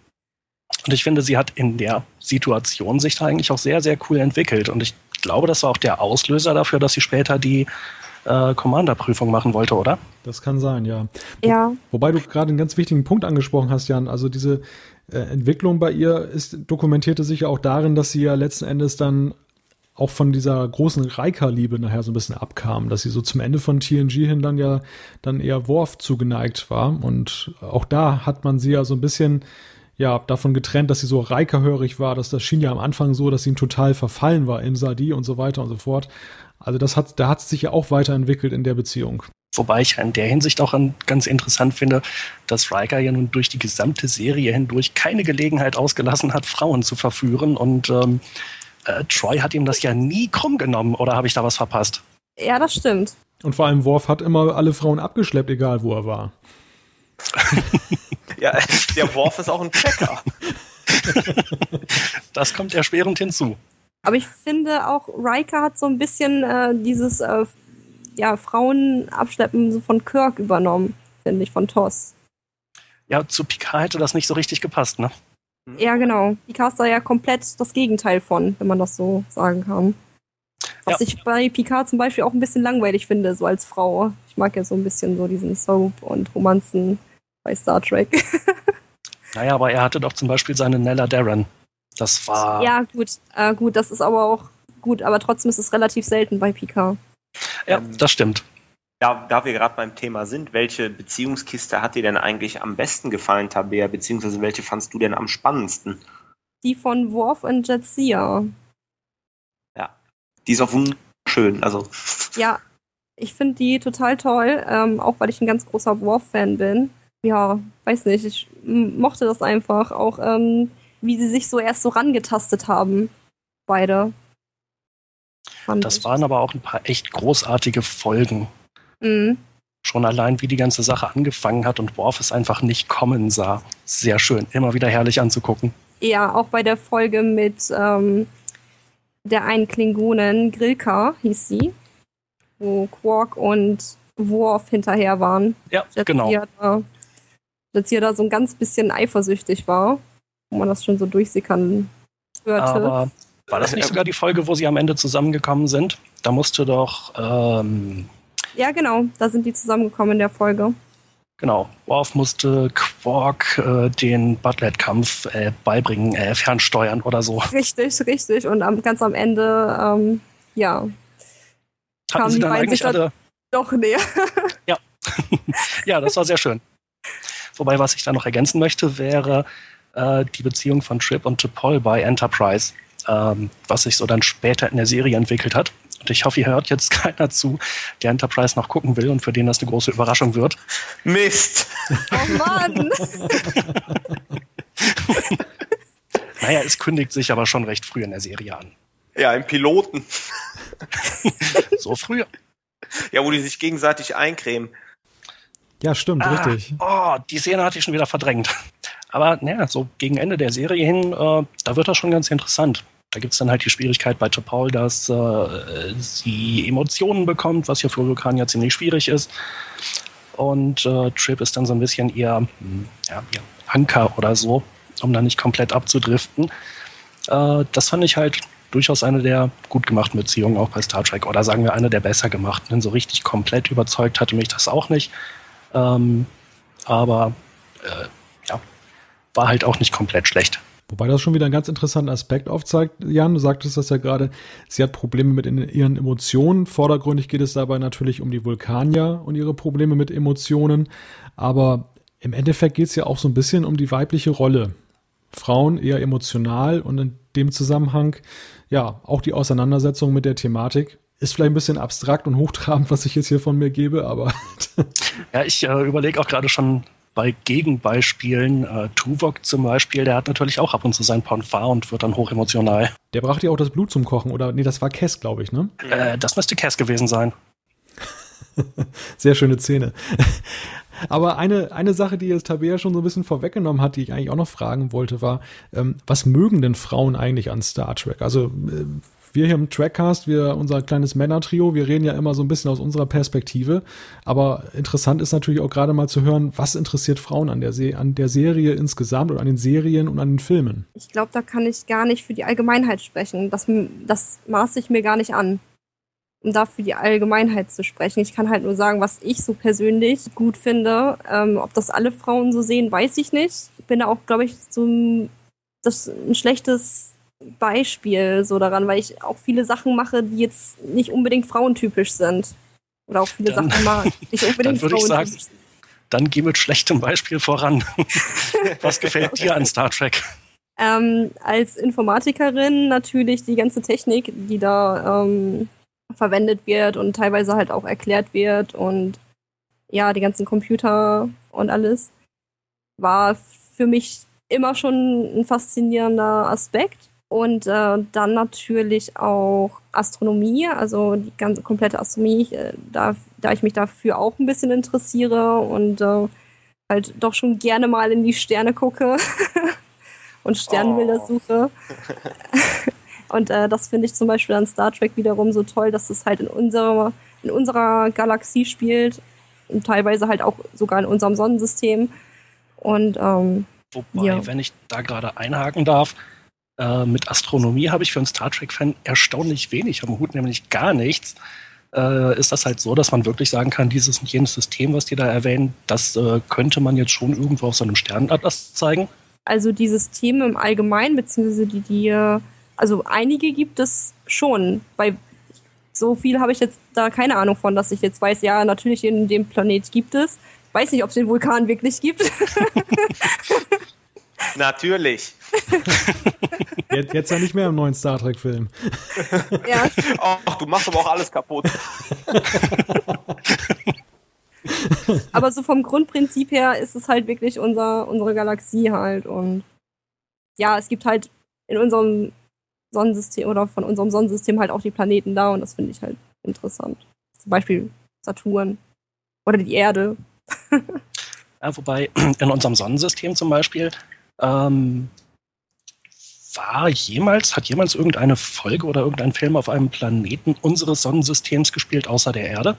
und ich finde, sie hat in der Situation sich da eigentlich auch sehr, sehr cool entwickelt. Und ich glaube, das war auch der Auslöser dafür, dass sie später die äh, Commander-Prüfung machen wollte, oder? Das kann sein, ja. Ja. Wobei du gerade einen ganz wichtigen Punkt angesprochen hast, Jan. Also diese äh, Entwicklung bei ihr ist, dokumentierte sich ja auch darin, dass sie ja letzten Endes dann auch von dieser großen Reika-Liebe nachher so ein bisschen abkam, dass sie so zum Ende von TNG hin dann ja dann eher Worf zugeneigt war. Und auch da hat man sie ja so ein bisschen ja, davon getrennt, dass sie so Reika-hörig war, dass das schien ja am Anfang so, dass sie ihm total verfallen war in Sadi und so weiter und so fort. Also das hat, da hat es sich ja auch weiterentwickelt in der Beziehung. Wobei ich in der Hinsicht auch ganz interessant finde, dass Riker ja nun durch die gesamte Serie hindurch keine Gelegenheit ausgelassen hat, Frauen zu verführen. Und ähm, äh, Troy hat ihm das ja nie krumm genommen. Oder habe ich da was verpasst? Ja, das stimmt. Und vor allem Worf hat immer alle Frauen abgeschleppt, egal wo er war. [laughs] ja, der Worf ist auch ein Checker. das kommt erschwerend hinzu. Aber ich finde auch, Riker hat so ein bisschen äh, dieses äh, ja, Frauenabschleppen so von Kirk übernommen, finde ich, von Toss. Ja, zu Picard hätte das nicht so richtig gepasst, ne? Ja, genau. Picard ist da ja komplett das Gegenteil von, wenn man das so sagen kann. Was ja. ich bei Picard zum Beispiel auch ein bisschen langweilig finde, so als Frau. Ich mag ja so ein bisschen so diesen Soap und Romanzen bei Star Trek. [laughs] naja, aber er hatte doch zum Beispiel seine Nella Darren. Das war. Ja, gut, äh, gut, das ist aber auch gut, aber trotzdem ist es relativ selten bei Picard. Ja, ähm, das stimmt. Da, da wir gerade beim Thema sind, welche Beziehungskiste hat dir denn eigentlich am besten gefallen, Tabea, beziehungsweise welche fandst du denn am spannendsten? Die von Worf und Jetsia. Ja, die ist auch wunderschön, also. Ja, ich finde die total toll, ähm, auch weil ich ein ganz großer Worf-Fan bin. Ja, weiß nicht, ich mochte das einfach. Auch ähm, wie sie sich so erst so rangetastet haben. Beide. das waren aber auch ein paar echt großartige Folgen. Mhm. Schon allein, wie die ganze Sache angefangen hat und Worf es einfach nicht kommen sah. Sehr schön, immer wieder herrlich anzugucken. Ja, auch bei der Folge mit ähm, der einen Klingonen, Grilka hieß sie, wo Quark und Worf hinterher waren. Ja, genau. Da, Jetsia da so ein ganz bisschen eifersüchtig war wo man das schon so durchsickern hörte. Aber war das nicht sogar die Folge, wo sie am Ende zusammengekommen sind? Da musste doch. Ähm, ja, genau, da sind die zusammengekommen in der Folge. Genau, Worf musste Quark äh, den Butlet-Kampf äh, beibringen, äh, fernsteuern oder so. Richtig, richtig. Und am, ganz am Ende, ähm, ja. Hatten sie dann eigentlich alle... Doch näher. ja. [laughs] ja, das war sehr schön. Wobei, was ich da noch ergänzen möchte, wäre, äh, die Beziehung von Trip und T'Pol bei Enterprise, ähm, was sich so dann später in der Serie entwickelt hat. Und ich hoffe, ihr hört jetzt [laughs] keiner zu, der Enterprise noch gucken will und für den das eine große Überraschung wird. Mist! Oh Mann! [laughs] naja, es kündigt sich aber schon recht früh in der Serie an. Ja, im Piloten. [laughs] so früh. Ja, wo die sich gegenseitig eincremen. Ja, stimmt, ah, richtig. Oh, die Szene hatte ich schon wieder verdrängt. Aber naja, so gegen Ende der Serie hin, äh, da wird das schon ganz interessant. Da gibt es dann halt die Schwierigkeit bei Topol, dass äh, sie Emotionen bekommt, was ja für Vulkan ja ziemlich schwierig ist. Und äh, Trip ist dann so ein bisschen eher hm, ja, ja, Anker oder so, um dann nicht komplett abzudriften. Äh, das fand ich halt durchaus eine der gut gemachten Beziehungen auch bei Star Trek oder sagen wir eine der besser gemachten. Denn so richtig komplett überzeugt hatte mich das auch nicht. Ähm, aber äh, ja, war halt auch nicht komplett schlecht. Wobei das schon wieder einen ganz interessanten Aspekt aufzeigt, Jan. Du sagtest das ja gerade, sie hat Probleme mit ihren Emotionen. Vordergründig geht es dabei natürlich um die Vulkanier und ihre Probleme mit Emotionen. Aber im Endeffekt geht es ja auch so ein bisschen um die weibliche Rolle. Frauen eher emotional und in dem Zusammenhang ja auch die Auseinandersetzung mit der Thematik ist vielleicht ein bisschen abstrakt und hochtrabend, was ich jetzt hier von mir gebe, aber. [laughs] ja, ich äh, überlege auch gerade schon bei Gegenbeispielen. Äh, Tuvok zum Beispiel, der hat natürlich auch ab und zu sein Ponfar und wird dann hochemotional. Der brachte ja auch das Blut zum Kochen, oder? Nee, das war Kess, glaube ich, ne? Äh, das müsste Kess gewesen sein. [laughs] Sehr schöne Szene. Aber eine, eine Sache, die jetzt Tabea schon so ein bisschen vorweggenommen hat, die ich eigentlich auch noch fragen wollte, war, ähm, was mögen denn Frauen eigentlich an Star Trek? Also äh, wir hier im Trackcast, wir, unser kleines Männer-Trio, wir reden ja immer so ein bisschen aus unserer Perspektive. Aber interessant ist natürlich auch gerade mal zu hören, was interessiert Frauen an der, Se an der Serie insgesamt oder an den Serien und an den Filmen? Ich glaube, da kann ich gar nicht für die Allgemeinheit sprechen. Das, das maße ich mir gar nicht an um da für die Allgemeinheit zu sprechen. Ich kann halt nur sagen, was ich so persönlich gut finde. Ähm, ob das alle Frauen so sehen, weiß ich nicht. Ich bin da auch, glaube ich, so ein, das ein schlechtes Beispiel so daran, weil ich auch viele Sachen mache, die jetzt nicht unbedingt frauentypisch sind. Oder auch viele dann, Sachen mag, [laughs] nicht unbedingt dann frauentypisch sagen, sind. Dann geh mit schlechtem Beispiel voran. [laughs] Was gefällt dir an Star Trek? Ähm, als Informatikerin natürlich die ganze Technik, die da ähm, verwendet wird und teilweise halt auch erklärt wird und ja, die ganzen Computer und alles, war für mich immer schon ein faszinierender Aspekt. Und äh, dann natürlich auch Astronomie, also die ganze komplette Astronomie, äh, da, da ich mich dafür auch ein bisschen interessiere und äh, halt doch schon gerne mal in die Sterne gucke [laughs] und Sternbilder oh. suche. [laughs] Und äh, das finde ich zum Beispiel an Star Trek wiederum so toll, dass es halt in unserer, in unserer Galaxie spielt und teilweise halt auch sogar in unserem Sonnensystem. Und ähm, Wobei, ja. wenn ich da gerade einhaken darf, äh, mit Astronomie habe ich für einen Star Trek-Fan erstaunlich wenig am Hut, nämlich gar nichts. Äh, ist das halt so, dass man wirklich sagen kann, dieses und jenes System, was die da erwähnen, das äh, könnte man jetzt schon irgendwo auf so einem Sternenatlas zeigen? Also die Systeme im Allgemeinen, beziehungsweise die, die äh, also einige gibt es schon. Bei so viel habe ich jetzt da keine Ahnung von, dass ich jetzt weiß, ja, natürlich in dem Planet gibt es. Weiß nicht, ob es den Vulkan wirklich gibt. [laughs] [laughs] Natürlich. [laughs] Jetzt, jetzt, ja nicht mehr im neuen Star Trek-Film. [laughs] Ja. Ach, du machst aber auch alles kaputt. [laughs] aber so vom Grundprinzip her ist es halt wirklich unser, unsere Galaxie halt. Und ja, es gibt halt in unserem Sonnensystem oder von unserem Sonnensystem halt auch die Planeten da und das finde ich halt interessant. Zum Beispiel Saturn oder die Erde. ja, wobei in unserem Sonnensystem zum Beispiel ähm, war jemals, hat jemals irgendeine Folge oder irgendein Film auf einem Planeten unseres Sonnensystems gespielt, außer der Erde?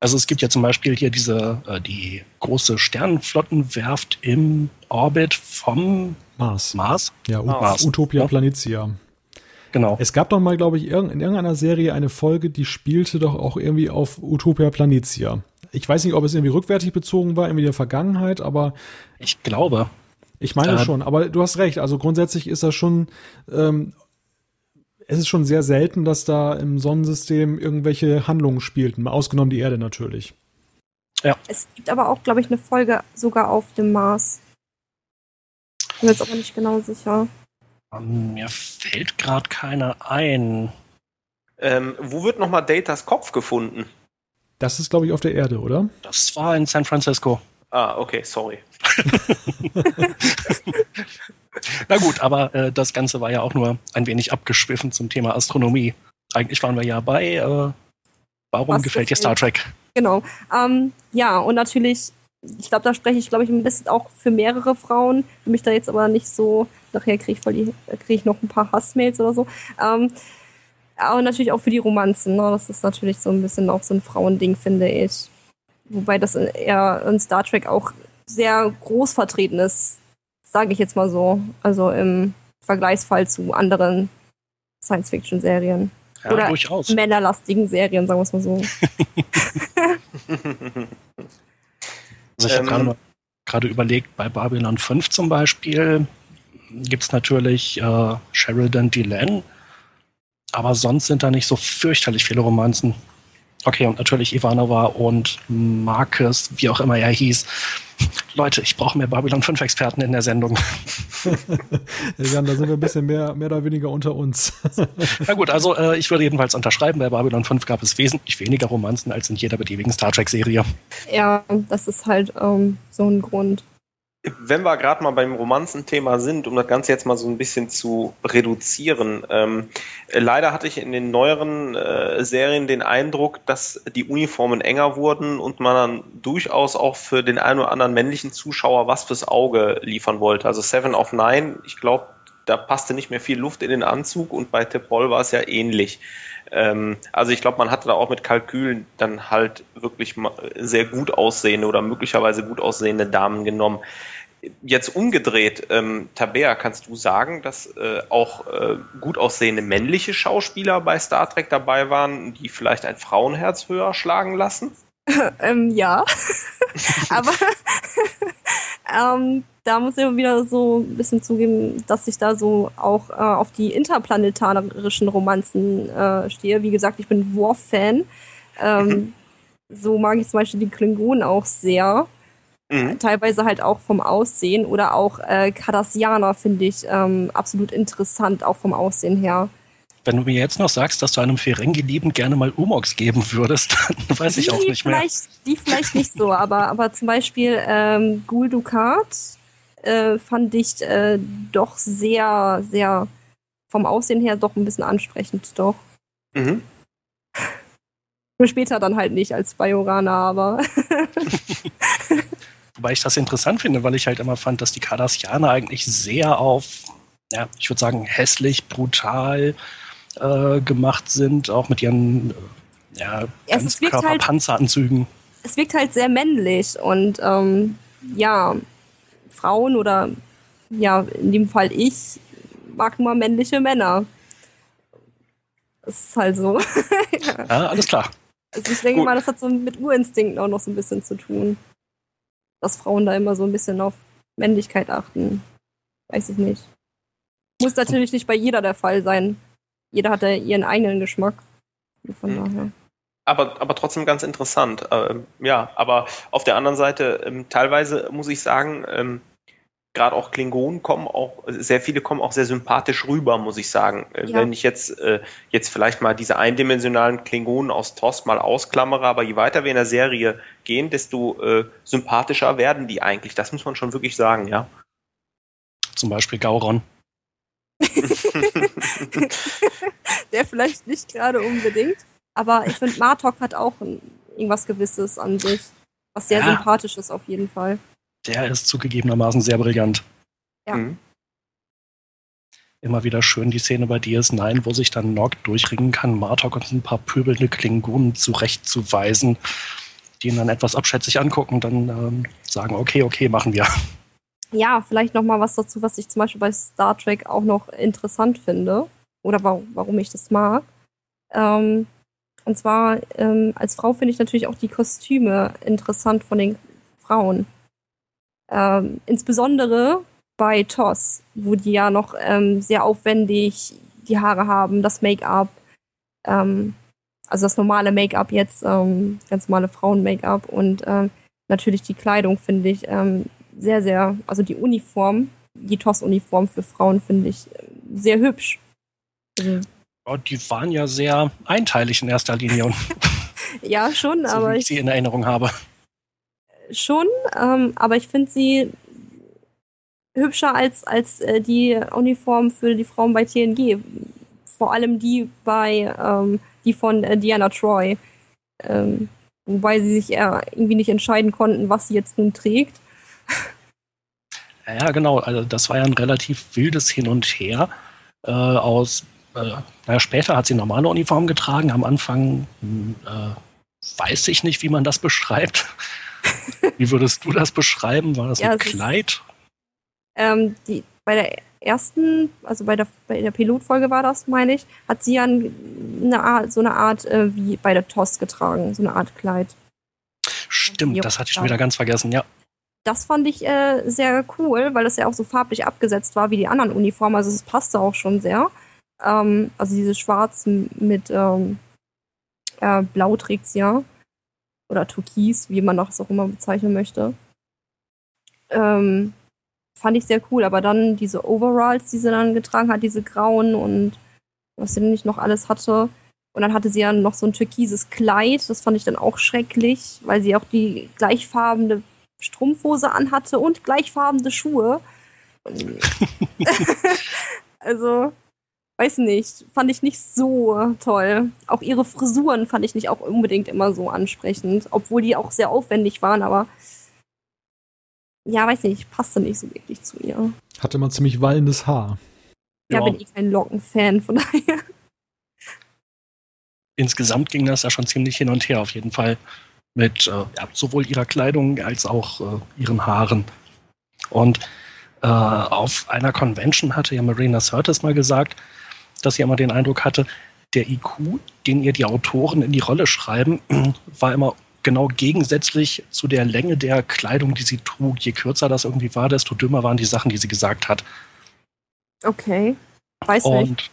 Also es gibt ja zum Beispiel hier diese, äh, die große Sternenflottenwerft im Orbit vom Mars. Mars? Ja, Mars. Utopia ja. Planitia. Genau. Es gab doch mal, glaube ich, in irgendeiner Serie eine Folge, die spielte doch auch irgendwie auf Utopia Planitia. Ich weiß nicht, ob es irgendwie rückwärtig bezogen war, irgendwie der Vergangenheit, aber. Ich glaube. Ich meine äh, schon, aber du hast recht. Also grundsätzlich ist das schon, ähm, es ist schon sehr selten, dass da im Sonnensystem irgendwelche Handlungen spielten, ausgenommen die Erde natürlich. Ja. Es gibt aber auch, glaube ich, eine Folge sogar auf dem Mars. Ich bin jetzt aber nicht genau sicher. Mir fällt gerade keiner ein. Ähm, wo wird nochmal Datas Kopf gefunden? Das ist, glaube ich, auf der Erde, oder? Das war in San Francisco. Ah, okay, sorry. [laughs] Na gut, aber äh, das Ganze war ja auch nur ein wenig abgeschwiffen zum Thema Astronomie. Eigentlich waren wir ja bei, äh, warum Was gefällt dir Star Trek? Genau. Ähm, ja, und natürlich ich glaube, da spreche ich, glaube ich, ein bisschen auch für mehrere Frauen. Für mich da jetzt aber nicht so, nachher kriege ich, voll krieg ich noch ein paar Hassmails oder so. Ähm, aber natürlich auch für die Romanzen. Ne? Das ist natürlich so ein bisschen auch so ein Frauending, finde ich. Wobei das eher in Star Trek auch sehr groß vertreten ist, sage ich jetzt mal so. Also im Vergleichsfall zu anderen Science-Fiction-Serien. Ja, Oder durchaus. männerlastigen Serien, sagen wir es mal so. [laughs] also ich habe ähm, gerade überlegt, bei Babylon 5 zum Beispiel gibt es natürlich äh, Sheridan Delan, aber sonst sind da nicht so fürchterlich viele Romanzen. Okay, und natürlich Ivanova und Marcus, wie auch immer er hieß. Leute, ich brauche mehr Babylon 5 Experten in der Sendung. [laughs] Jan, da sind wir ein bisschen mehr, mehr oder weniger unter uns. [laughs] Na gut, also äh, ich würde jedenfalls unterschreiben, bei Babylon 5 gab es wesentlich weniger Romanzen als in jeder beliebigen Star Trek-Serie. Ja, das ist halt ähm, so ein Grund. Wenn wir gerade mal beim Romanzenthema sind, um das Ganze jetzt mal so ein bisschen zu reduzieren. Ähm, leider hatte ich in den neueren äh, Serien den Eindruck, dass die Uniformen enger wurden und man dann durchaus auch für den einen oder anderen männlichen Zuschauer was fürs Auge liefern wollte. Also Seven of Nine, ich glaube, da passte nicht mehr viel Luft in den Anzug und bei Tepol war es ja ähnlich. Ähm, also ich glaube, man hatte da auch mit Kalkülen dann halt wirklich sehr gut aussehende oder möglicherweise gut aussehende Damen genommen. Jetzt umgedreht, ähm, Tabea, kannst du sagen, dass äh, auch äh, gut aussehende männliche Schauspieler bei Star Trek dabei waren, die vielleicht ein Frauenherz höher schlagen lassen? [laughs] ähm, ja, [laughs] aber [laughs] ähm, da muss ich wieder so ein bisschen zugeben, dass ich da so auch äh, auf die interplanetarischen Romanzen äh, stehe. Wie gesagt, ich bin Worf-Fan. Ähm, mhm. So mag ich zum Beispiel die Klingonen auch sehr. Mhm. Teilweise halt auch vom Aussehen oder auch äh, Cardassianer finde ich ähm, absolut interessant, auch vom Aussehen her. Wenn du mir jetzt noch sagst, dass du einem Ferengi-Liebend gerne mal Umox geben würdest, [laughs] dann weiß die ich auch nicht mehr. Die vielleicht nicht so, aber, aber zum Beispiel ähm, Gul Dukat äh, fand ich äh, doch sehr, sehr vom Aussehen her doch ein bisschen ansprechend, doch. Mhm. Nur später dann halt nicht als Bajorana, aber. [laughs] Wobei ich das interessant finde, weil ich halt immer fand, dass die Cardassianer eigentlich sehr auf, ja, ich würde sagen, hässlich, brutal äh, gemacht sind, auch mit ihren ja, Ganzkörperpanzeranzügen. Halt, es wirkt halt sehr männlich und ähm, ja, Frauen oder ja, in dem Fall ich mag nur männliche Männer. Das ist halt so. [laughs] ja, alles klar. Also ich denke Gut. mal, das hat so mit Urinstinkten auch noch so ein bisschen zu tun dass Frauen da immer so ein bisschen auf Männlichkeit achten. Weiß ich nicht. Muss natürlich nicht bei jeder der Fall sein. Jeder hat ja ihren eigenen Geschmack. Von mhm. daher. Aber, aber trotzdem ganz interessant. Ähm, ja, aber auf der anderen Seite, ähm, teilweise muss ich sagen, ähm, gerade auch Klingonen kommen auch, sehr viele kommen auch sehr sympathisch rüber, muss ich sagen. Äh, ja. Wenn ich jetzt, äh, jetzt vielleicht mal diese eindimensionalen Klingonen aus TOS mal ausklammere, aber je weiter wir in der Serie gehen, desto äh, sympathischer werden die eigentlich. Das muss man schon wirklich sagen, ja. Zum Beispiel Gauron. [laughs] [laughs] [laughs] [laughs] der vielleicht nicht gerade unbedingt, aber ich finde, Martok hat auch ein, irgendwas Gewisses an sich, was sehr ja. sympathisch ist auf jeden Fall der ist zugegebenermaßen sehr brillant. Ja. Mhm. Immer wieder schön die Szene bei DS9, wo sich dann Nog durchringen kann, Martok und ein paar pöbelnde Klingonen zurechtzuweisen, die ihn dann etwas abschätzig angucken und dann ähm, sagen, okay, okay, machen wir. Ja, vielleicht noch mal was dazu, was ich zum Beispiel bei Star Trek auch noch interessant finde oder warum, warum ich das mag. Ähm, und zwar ähm, als Frau finde ich natürlich auch die Kostüme interessant von den Frauen. Ähm, insbesondere bei TOS, wo die ja noch ähm, sehr aufwendig die Haare haben, das Make-up, ähm, also das normale Make-up jetzt, ähm, ganz normale Frauen-Make-up und ähm, natürlich die Kleidung finde ich ähm, sehr, sehr, also die Uniform, die TOS-Uniform für Frauen finde ich sehr hübsch. Also, oh, die waren ja sehr einteilig in erster Linie. [laughs] ja, schon, [laughs] so, aber wie ich sie in Erinnerung habe schon, ähm, aber ich finde sie hübscher als, als äh, die Uniform für die Frauen bei TNG. Vor allem die bei, ähm, die von äh, Diana Troy. Ähm, Wobei sie sich eher irgendwie nicht entscheiden konnten, was sie jetzt nun trägt. Ja, genau. Also das war ja ein relativ wildes Hin und Her. Äh, aus, äh, naja, später hat sie normale Uniform getragen. Am Anfang äh, weiß ich nicht, wie man das beschreibt. [laughs] wie würdest du das beschreiben? War das ja, ein Kleid? Ist, ähm, die, bei der ersten, also bei der, bei der Pilotfolge war das, meine ich, hat sie ja eine Art, so eine Art äh, wie bei der TOS getragen, so eine Art Kleid. Stimmt, das hatte ich schon wieder ganz vergessen, ja. Das fand ich äh, sehr cool, weil das ja auch so farblich abgesetzt war wie die anderen Uniformen. Also es passte auch schon sehr. Ähm, also diese Schwarz mit ähm, äh, Blau trägt sie ja. Oder Türkis, wie man das auch immer bezeichnen möchte. Ähm, fand ich sehr cool. Aber dann diese Overalls, die sie dann getragen hat, diese grauen und was sie nicht noch alles hatte. Und dann hatte sie ja noch so ein türkises Kleid. Das fand ich dann auch schrecklich, weil sie auch die gleichfarbene Strumpfhose anhatte und gleichfarbene Schuhe. [laughs] also, weiß nicht, fand ich nicht so toll. Auch ihre Frisuren fand ich nicht auch unbedingt immer so ansprechend, obwohl die auch sehr aufwendig waren, aber ja, weiß nicht, passte nicht so wirklich zu ihr. Hatte immer ziemlich wallendes Haar. Ja, ja. bin ich kein Lockenfan, von [laughs] daher. Insgesamt ging das ja schon ziemlich hin und her, auf jeden Fall. Mit äh, ja, sowohl ihrer Kleidung als auch äh, ihren Haaren. Und äh, auf einer Convention hatte ja Marina Sirtis mal gesagt, dass sie immer den Eindruck hatte, der IQ, den ihr die Autoren in die Rolle schreiben, [clears throat] war immer genau gegensätzlich zu der Länge der Kleidung, die sie trug. Je kürzer das irgendwie war, desto dümmer waren die Sachen, die sie gesagt hat. Okay. Weiß Und, nicht.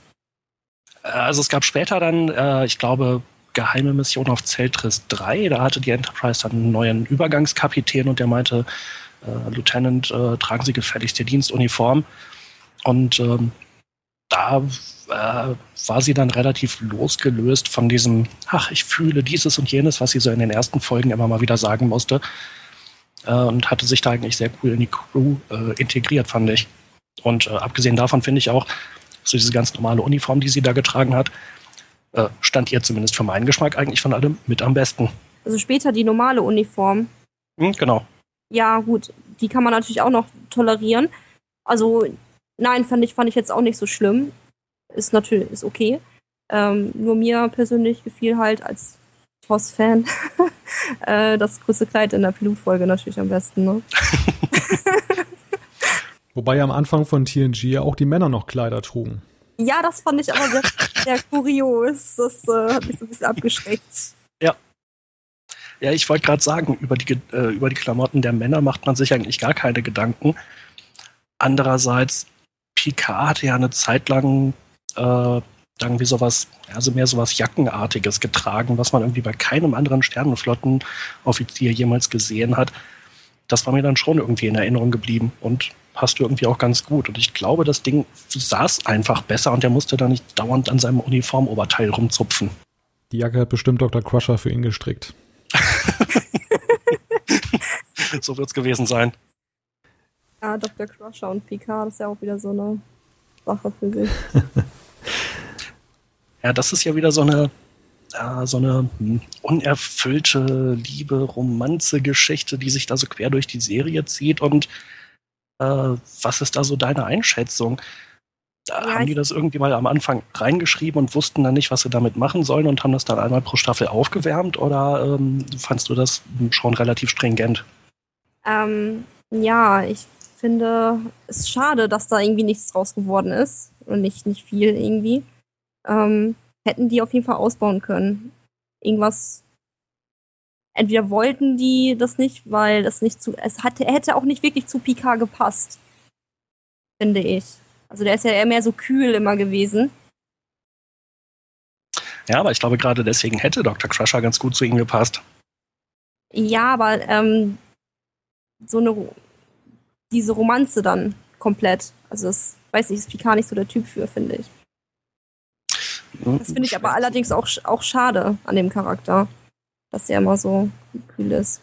Äh, also es gab später dann, äh, ich glaube, geheime Mission auf Zeltris 3. Da hatte die Enterprise dann einen neuen Übergangskapitän und der meinte, äh, Lieutenant, äh, tragen Sie gefälligst die Dienstuniform. Und ähm, da äh, war sie dann relativ losgelöst von diesem, ach, ich fühle dieses und jenes, was sie so in den ersten Folgen immer mal wieder sagen musste. Äh, und hatte sich da eigentlich sehr cool in die Crew äh, integriert, fand ich. Und äh, abgesehen davon finde ich auch, so diese ganz normale Uniform, die sie da getragen hat, äh, stand ihr zumindest für meinen Geschmack eigentlich von allem mit am besten. Also später die normale Uniform. Hm, genau. Ja, gut, die kann man natürlich auch noch tolerieren. Also Nein, fand ich, fand ich jetzt auch nicht so schlimm. Ist natürlich, ist okay. Ähm, nur mir persönlich gefiel halt als TOS-Fan [laughs] äh, das größte Kleid in der Pilotfolge natürlich am besten. Ne? [laughs] Wobei ja am Anfang von TNG ja auch die Männer noch Kleider trugen. Ja, das fand ich aber sehr, sehr kurios. Das äh, hat mich so ein bisschen abgeschreckt. Ja. Ja, ich wollte gerade sagen, über die, äh, über die Klamotten der Männer macht man sich eigentlich gar keine Gedanken. Andererseits Picard hatte ja eine Zeit lang äh, irgendwie sowas, also mehr sowas Jackenartiges getragen, was man irgendwie bei keinem anderen Sternenflottenoffizier jemals gesehen hat. Das war mir dann schon irgendwie in Erinnerung geblieben und passte irgendwie auch ganz gut. Und ich glaube, das Ding saß einfach besser und er musste da nicht dauernd an seinem Uniformoberteil rumzupfen. Die Jacke hat bestimmt Dr. Crusher für ihn gestrickt. [laughs] so wird es gewesen sein. Ja, Dr. Crusher und Picard, das ist ja auch wieder so eine Sache für sich. [laughs] ja, das ist ja wieder so eine, äh, so eine hm, unerfüllte Liebe, Romanze-Geschichte, die sich da so quer durch die Serie zieht. Und äh, was ist da so deine Einschätzung? Da ja, haben die das irgendwie mal am Anfang reingeschrieben und wussten dann nicht, was sie damit machen sollen und haben das dann einmal pro Staffel aufgewärmt oder ähm, fandst du das schon relativ stringent? Ähm, ja, ich finde es schade, dass da irgendwie nichts draus geworden ist und nicht, nicht viel irgendwie. Ähm, hätten die auf jeden Fall ausbauen können. Irgendwas. Entweder wollten die das nicht, weil das nicht zu. Es hatte, hätte auch nicht wirklich zu Picard gepasst. Finde ich. Also der ist ja eher mehr so kühl immer gewesen. Ja, aber ich glaube, gerade deswegen hätte Dr. Crusher ganz gut zu ihm gepasst. Ja, aber ähm, so eine diese Romanze dann komplett. Also das weiß ich, ist Picard nicht so der Typ für, finde ich. Das finde ich aber allerdings auch, auch schade an dem Charakter, dass er immer so kühl ist.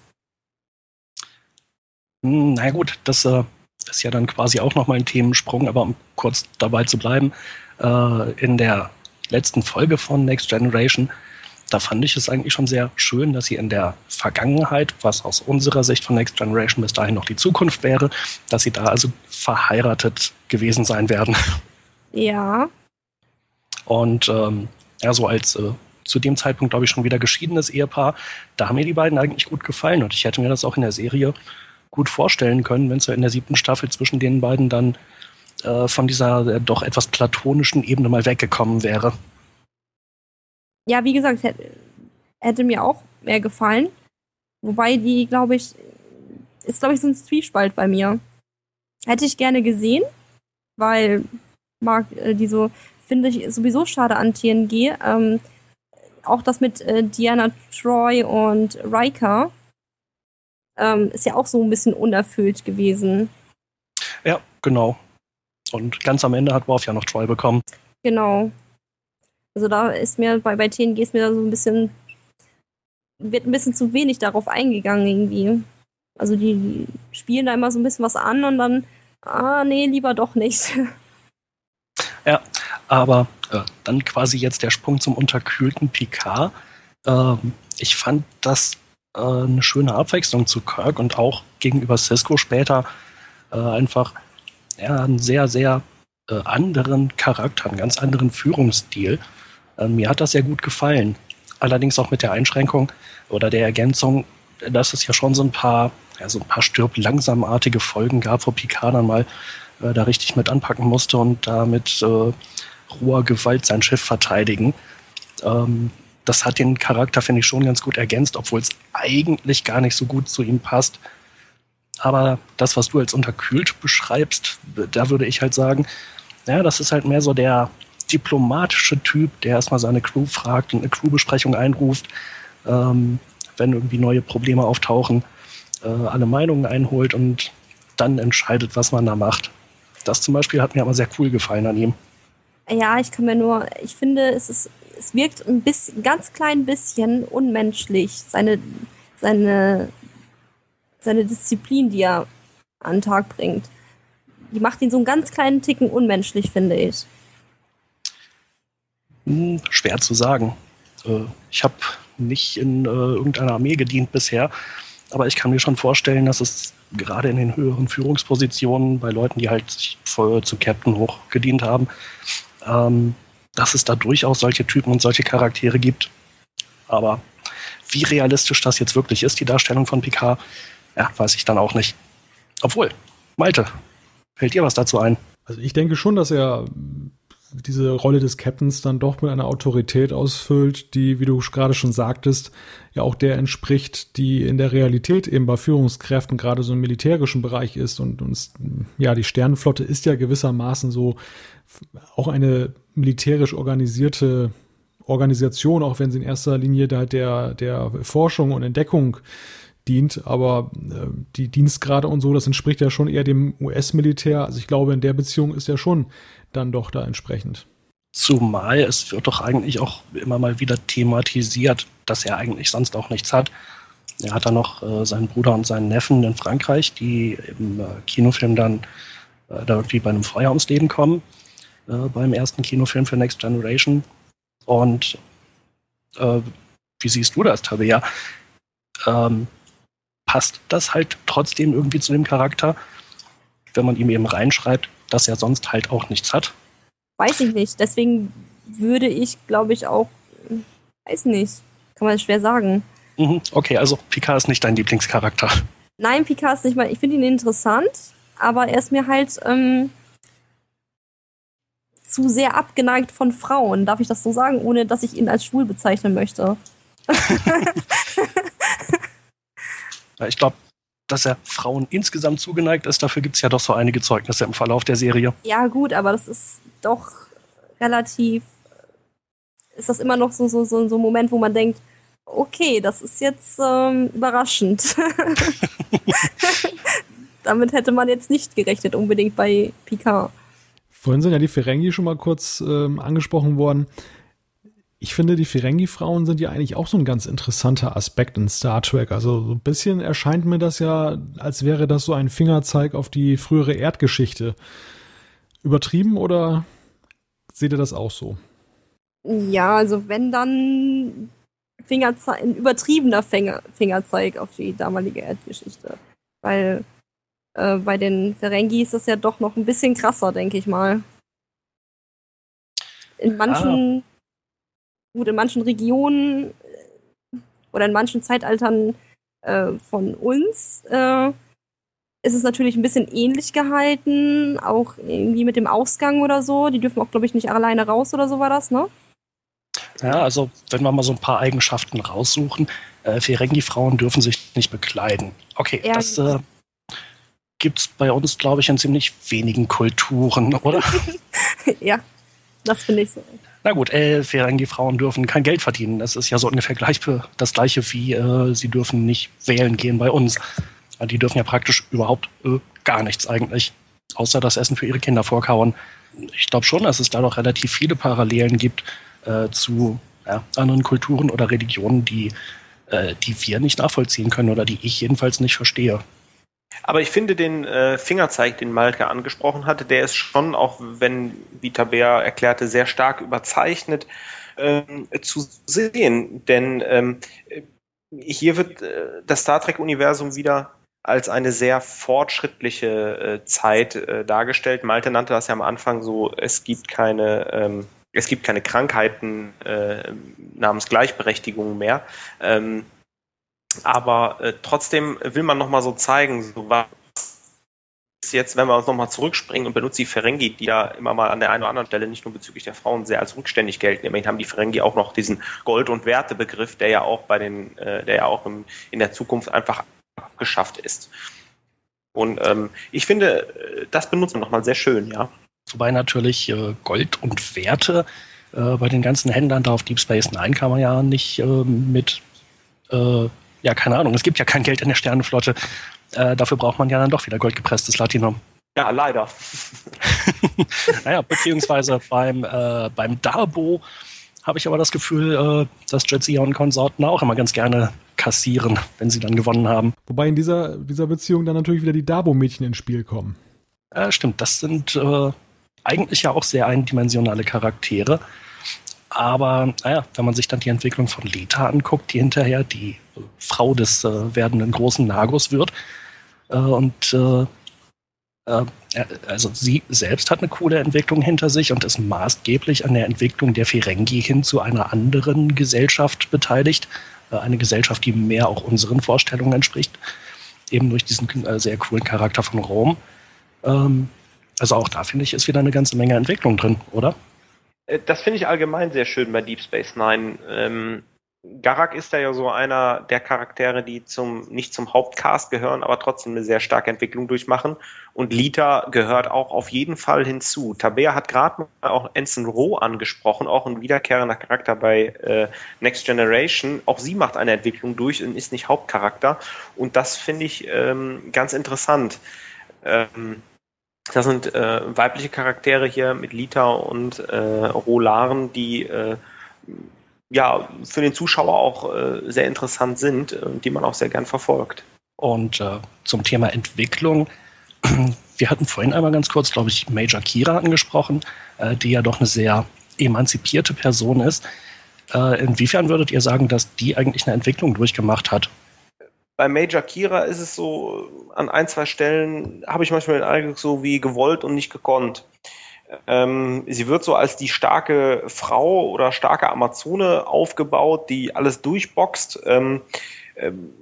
Hm, na gut, das äh, ist ja dann quasi auch nochmal ein Themensprung, aber um kurz dabei zu bleiben, äh, in der letzten Folge von Next Generation da fand ich es eigentlich schon sehr schön, dass sie in der Vergangenheit, was aus unserer Sicht von Next Generation bis dahin noch die Zukunft wäre, dass sie da also verheiratet gewesen sein werden. Ja. Und ähm, ja, so als äh, zu dem Zeitpunkt, glaube ich, schon wieder geschiedenes Ehepaar, da haben mir die beiden eigentlich gut gefallen und ich hätte mir das auch in der Serie gut vorstellen können, wenn es ja in der siebten Staffel zwischen den beiden dann äh, von dieser äh, doch etwas platonischen Ebene mal weggekommen wäre. Ja, wie gesagt, hätte, hätte mir auch mehr gefallen. Wobei die, glaube ich, ist, glaube ich, so ein Zwiespalt bei mir. Hätte ich gerne gesehen, weil mag äh, die so, finde ich sowieso schade an TNG. Ähm, auch das mit äh, Diana Troy und Riker ähm, ist ja auch so ein bisschen unerfüllt gewesen. Ja, genau. Und ganz am Ende hat Worf ja noch Troy bekommen. Genau. Also da ist mir bei, bei TNG ist mir so ein bisschen, wird ein bisschen zu wenig darauf eingegangen irgendwie. Also die, die spielen da immer so ein bisschen was an und dann, ah nee, lieber doch nicht. [laughs] Ja, aber äh, dann quasi jetzt der Sprung zum unterkühlten Picard. Ähm, ich fand das äh, eine schöne Abwechslung zu Kirk und auch gegenüber Cisco später äh, einfach ja, einen sehr, sehr äh, anderen Charakter, einen ganz anderen Führungsstil. Äh, mir hat das sehr gut gefallen. Allerdings auch mit der Einschränkung oder der Ergänzung, dass es ja schon so ein paar, ja, so ein paar stirb langsamartige Folgen gab, wo Picard dann mal äh, da richtig mit anpacken musste und da mit äh, roher Gewalt sein Schiff verteidigen. Ähm, das hat den Charakter, finde ich, schon ganz gut ergänzt, obwohl es eigentlich gar nicht so gut zu ihm passt. Aber das, was du als unterkühlt beschreibst, da würde ich halt sagen, ja, das ist halt mehr so der diplomatische Typ, der erstmal seine Crew fragt und eine Crewbesprechung einruft, ähm, wenn irgendwie neue Probleme auftauchen, äh, alle Meinungen einholt und dann entscheidet, was man da macht. Das zum Beispiel hat mir aber sehr cool gefallen an ihm. Ja, ich kann mir nur, ich finde, es ist, es wirkt ein bisschen, ganz klein bisschen unmenschlich, seine, seine seine Disziplin, die er an den Tag bringt. Die macht ihn so einen ganz kleinen Ticken unmenschlich, finde ich. Hm, schwer zu sagen. Äh, ich habe nicht in äh, irgendeiner Armee gedient bisher, aber ich kann mir schon vorstellen, dass es gerade in den höheren Führungspositionen bei Leuten, die halt sich zu Captain hoch gedient haben, ähm, dass es da durchaus solche Typen und solche Charaktere gibt. Aber wie realistisch das jetzt wirklich ist, die Darstellung von Picard, ja, weiß ich dann auch nicht. Obwohl, Malte, fällt dir was dazu ein? Also ich denke schon, dass er diese Rolle des Captains dann doch mit einer Autorität ausfüllt, die, wie du gerade schon sagtest, ja auch der entspricht, die in der Realität eben bei Führungskräften gerade so im militärischen Bereich ist. Und uns, ja, die Sternenflotte ist ja gewissermaßen so auch eine militärisch organisierte Organisation, auch wenn sie in erster Linie da der, der Forschung und Entdeckung dient, aber äh, die Dienstgrade und so, das entspricht ja schon eher dem US-Militär. Also ich glaube, in der Beziehung ist er schon dann doch da entsprechend. Zumal es wird doch eigentlich auch immer mal wieder thematisiert, dass er eigentlich sonst auch nichts hat. Er hat dann noch äh, seinen Bruder und seinen Neffen in Frankreich, die im äh, Kinofilm dann äh, da irgendwie bei einem Feuer ums Leben kommen, äh, beim ersten Kinofilm für Next Generation. Und äh, wie siehst du das, Tabea? Ähm, passt das halt trotzdem irgendwie zu dem Charakter, wenn man ihm eben reinschreibt, dass er sonst halt auch nichts hat? Weiß ich nicht. Deswegen würde ich, glaube ich, auch, weiß nicht, kann man schwer sagen. Mhm, okay, also Picard ist nicht dein Lieblingscharakter. Nein, Picard ist nicht mal, ich finde ihn interessant, aber er ist mir halt ähm, zu sehr abgeneigt von Frauen. Darf ich das so sagen, ohne dass ich ihn als schwul bezeichnen möchte? [laughs] [laughs] Ich glaube, dass er Frauen insgesamt zugeneigt ist, dafür gibt es ja doch so einige Zeugnisse im Verlauf der Serie. Ja, gut, aber das ist doch relativ. Ist das immer noch so, so, so, so ein Moment, wo man denkt, okay, das ist jetzt ähm, überraschend. [laughs] Damit hätte man jetzt nicht gerechnet, unbedingt bei Picard. Vorhin sind ja die Ferengi schon mal kurz ähm, angesprochen worden ich finde, die Ferengi-Frauen sind ja eigentlich auch so ein ganz interessanter Aspekt in Star Trek. Also so ein bisschen erscheint mir das ja, als wäre das so ein Fingerzeig auf die frühere Erdgeschichte. Übertrieben oder seht ihr das auch so? Ja, also wenn dann Fingerzeig, ein übertriebener Finger, Fingerzeig auf die damalige Erdgeschichte. Weil äh, bei den Ferengi ist das ja doch noch ein bisschen krasser, denke ich mal. In manchen, ah. Gut, in manchen Regionen äh, oder in manchen Zeitaltern äh, von uns äh, ist es natürlich ein bisschen ähnlich gehalten, auch irgendwie mit dem Ausgang oder so. Die dürfen auch, glaube ich, nicht alleine raus oder so war das, ne? Ja, also wenn wir mal so ein paar Eigenschaften raussuchen, äh, Ferengi-Frauen dürfen sich nicht bekleiden. Okay, ja, das äh, gibt es bei uns, glaube ich, in ziemlich wenigen Kulturen, oder? [laughs] ja, das finde ich so. Na gut, äh, Ferengi-Frauen dürfen kein Geld verdienen. Das ist ja so ungefähr gleich, das gleiche wie äh, sie dürfen nicht wählen gehen bei uns. Die dürfen ja praktisch überhaupt äh, gar nichts eigentlich, außer das Essen für ihre Kinder vorkauen. Ich glaube schon, dass es da doch relativ viele Parallelen gibt äh, zu ja, anderen Kulturen oder Religionen, die, äh, die wir nicht nachvollziehen können oder die ich jedenfalls nicht verstehe. Aber ich finde den äh, Fingerzeig, den Malke angesprochen hatte, der ist schon, auch wenn, wie Tabea erklärte, sehr stark überzeichnet ähm, zu sehen. Denn ähm, hier wird äh, das Star Trek-Universum wieder als eine sehr fortschrittliche äh, Zeit äh, dargestellt. Malte nannte das ja am Anfang so, es gibt keine, ähm, es gibt keine Krankheiten äh, namens Gleichberechtigung mehr. Ähm, aber äh, trotzdem will man nochmal so zeigen, so was jetzt, wenn wir uns nochmal zurückspringen und benutzen die Ferengi, die ja immer mal an der einen oder anderen Stelle nicht nur bezüglich der Frauen sehr als rückständig gelten. Immerhin haben die Ferengi auch noch diesen Gold- und Wertebegriff, der ja auch bei den, äh, der ja auch im, in der Zukunft einfach abgeschafft ist. Und ähm, ich finde, das benutzen wir nochmal sehr schön, ja. Wobei natürlich äh, Gold und Werte äh, bei den ganzen Händlern da auf Deep Space Nine kann man ja nicht äh, mit, äh, ja, keine Ahnung, es gibt ja kein Geld in der Sternenflotte. Äh, dafür braucht man ja dann doch wieder goldgepresstes Latinum. Ja, leider. [laughs] [laughs] naja, beziehungsweise beim, äh, beim Darbo habe ich aber das Gefühl, dass Jetsia und Konsorten auch immer ganz gerne kassieren, wenn sie dann gewonnen haben. Wobei in dieser, dieser Beziehung dann natürlich wieder die Dabo-Mädchen ins Spiel kommen. Äh, stimmt, das sind äh, eigentlich ja auch sehr eindimensionale Charaktere. Aber naja, wenn man sich dann die Entwicklung von Leta anguckt, die hinterher die Frau des äh, werdenden großen Nagus wird. Äh, und äh, äh, also sie selbst hat eine coole Entwicklung hinter sich und ist maßgeblich an der Entwicklung der Ferengi hin zu einer anderen Gesellschaft beteiligt. eine Gesellschaft, die mehr auch unseren Vorstellungen entspricht. Eben durch diesen sehr coolen Charakter von Rom. Ähm, also auch da finde ich, ist wieder eine ganze Menge Entwicklung drin, oder? Äh, das finde ich allgemein sehr schön bei Deep Space Nine. Ähm, Garak ist da ja so einer der Charaktere, die zum nicht zum Hauptcast gehören, aber trotzdem eine sehr starke Entwicklung durchmachen. Und Lita gehört auch auf jeden Fall hinzu. Tabea hat gerade auch Ensign Roh angesprochen, auch ein wiederkehrender Charakter bei äh, Next Generation. Auch sie macht eine Entwicklung durch und ist nicht Hauptcharakter. Und das finde ich ähm, ganz interessant. Ähm, das sind äh, weibliche Charaktere hier mit Lita und äh, Rolaren, die äh, ja für den Zuschauer auch äh, sehr interessant sind und die man auch sehr gern verfolgt. Und äh, zum Thema Entwicklung, [clears throat] wir hatten vorhin einmal ganz kurz, glaube ich, Major Kira angesprochen, äh, die ja doch eine sehr emanzipierte Person ist. Inwiefern würdet ihr sagen, dass die eigentlich eine Entwicklung durchgemacht hat? Bei Major Kira ist es so, an ein, zwei Stellen habe ich manchmal den Eindruck, so wie gewollt und nicht gekonnt. Ähm, sie wird so als die starke Frau oder starke Amazone aufgebaut, die alles durchboxt. Ähm, ähm,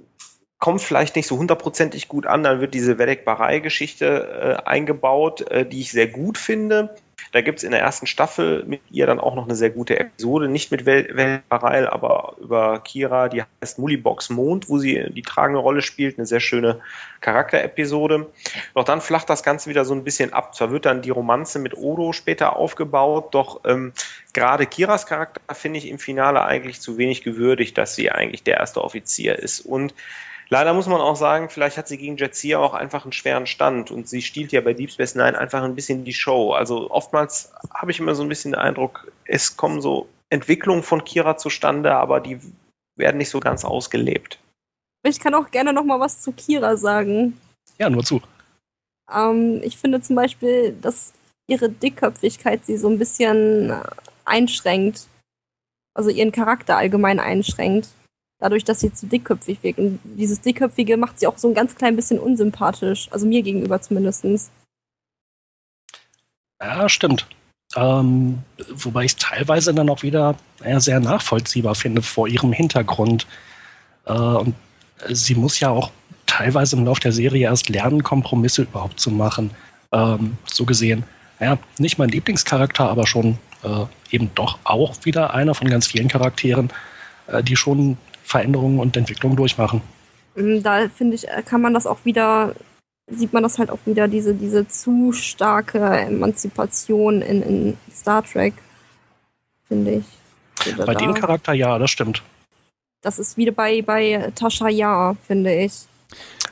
kommt vielleicht nicht so hundertprozentig gut an, dann wird diese Vedek-Barei-Geschichte äh, eingebaut, äh, die ich sehr gut finde. Da gibt es in der ersten Staffel mit ihr dann auch noch eine sehr gute Episode, nicht mit Weltbareil, aber über Kira, die heißt Mullibox Mond, wo sie die tragende Rolle spielt, eine sehr schöne Charakterepisode. Doch dann flacht das Ganze wieder so ein bisschen ab. Zwar wird dann die Romanze mit Odo später aufgebaut, doch ähm, gerade Kiras Charakter finde ich im Finale eigentlich zu wenig gewürdigt, dass sie eigentlich der erste Offizier ist. Und Leider muss man auch sagen, vielleicht hat sie gegen Jetsia auch einfach einen schweren Stand und sie stiehlt ja bei Deep Space Nine einfach ein bisschen die Show. Also oftmals habe ich immer so ein bisschen den Eindruck, es kommen so Entwicklungen von Kira zustande, aber die werden nicht so ganz ausgelebt. Ich kann auch gerne noch mal was zu Kira sagen. Ja, nur zu. Ähm, ich finde zum Beispiel, dass ihre Dickköpfigkeit sie so ein bisschen einschränkt. also ihren Charakter allgemein einschränkt. Dadurch, dass sie zu dickköpfig wirkt. Und dieses Dickköpfige macht sie auch so ein ganz klein bisschen unsympathisch. Also mir gegenüber zumindest. Ja, stimmt. Ähm, wobei ich es teilweise dann auch wieder ja, sehr nachvollziehbar finde vor ihrem Hintergrund. Äh, und sie muss ja auch teilweise im Laufe der Serie erst lernen, Kompromisse überhaupt zu machen. Ähm, so gesehen, ja, nicht mein Lieblingscharakter, aber schon äh, eben doch auch wieder einer von ganz vielen Charakteren, äh, die schon Veränderungen und Entwicklungen durchmachen. Mm, da finde ich, kann man das auch wieder, sieht man das halt auch wieder, diese, diese zu starke Emanzipation in, in Star Trek, finde ich. Bei da. dem Charakter ja, das stimmt. Das ist wieder bei, bei Tascha Ja, finde ich.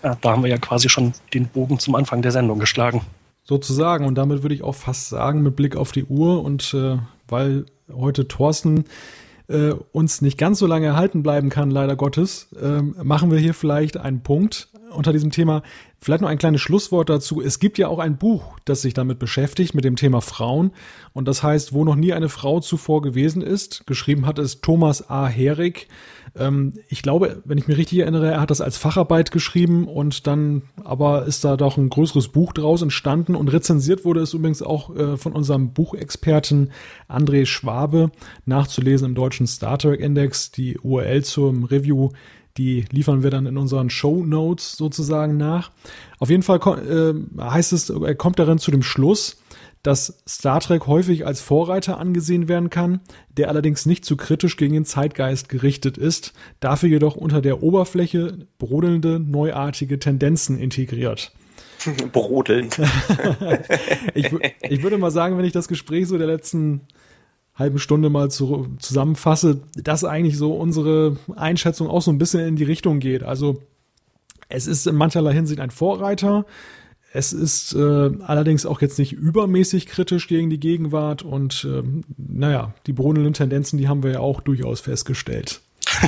Ja, da haben wir ja quasi schon den Bogen zum Anfang der Sendung geschlagen. Sozusagen. Und damit würde ich auch fast sagen, mit Blick auf die Uhr und äh, weil heute Thorsten äh, uns nicht ganz so lange erhalten bleiben kann, leider Gottes, äh, machen wir hier vielleicht einen Punkt unter diesem Thema. Vielleicht noch ein kleines Schlusswort dazu. Es gibt ja auch ein Buch, das sich damit beschäftigt, mit dem Thema Frauen. Und das heißt, wo noch nie eine Frau zuvor gewesen ist. Geschrieben hat es Thomas A. Herig. Ähm, ich glaube, wenn ich mich richtig erinnere, er hat das als Facharbeit geschrieben und dann aber ist da doch ein größeres Buch draus entstanden und rezensiert wurde es übrigens auch äh, von unserem Buchexperten André Schwabe nachzulesen im deutschen Star Trek Index. Die URL zum Review die liefern wir dann in unseren Show Notes sozusagen nach. Auf jeden Fall äh, heißt es, er kommt darin zu dem Schluss, dass Star Trek häufig als Vorreiter angesehen werden kann, der allerdings nicht zu kritisch gegen den Zeitgeist gerichtet ist, dafür jedoch unter der Oberfläche brodelnde, neuartige Tendenzen integriert. Brodelnd. [laughs] ich, ich würde mal sagen, wenn ich das Gespräch so der letzten halben Stunde mal zu, zusammenfasse, dass eigentlich so unsere Einschätzung auch so ein bisschen in die Richtung geht. Also es ist in mancherlei Hinsicht ein Vorreiter, es ist äh, allerdings auch jetzt nicht übermäßig kritisch gegen die Gegenwart und äh, naja, die brodelnden Tendenzen, die haben wir ja auch durchaus festgestellt. [laughs]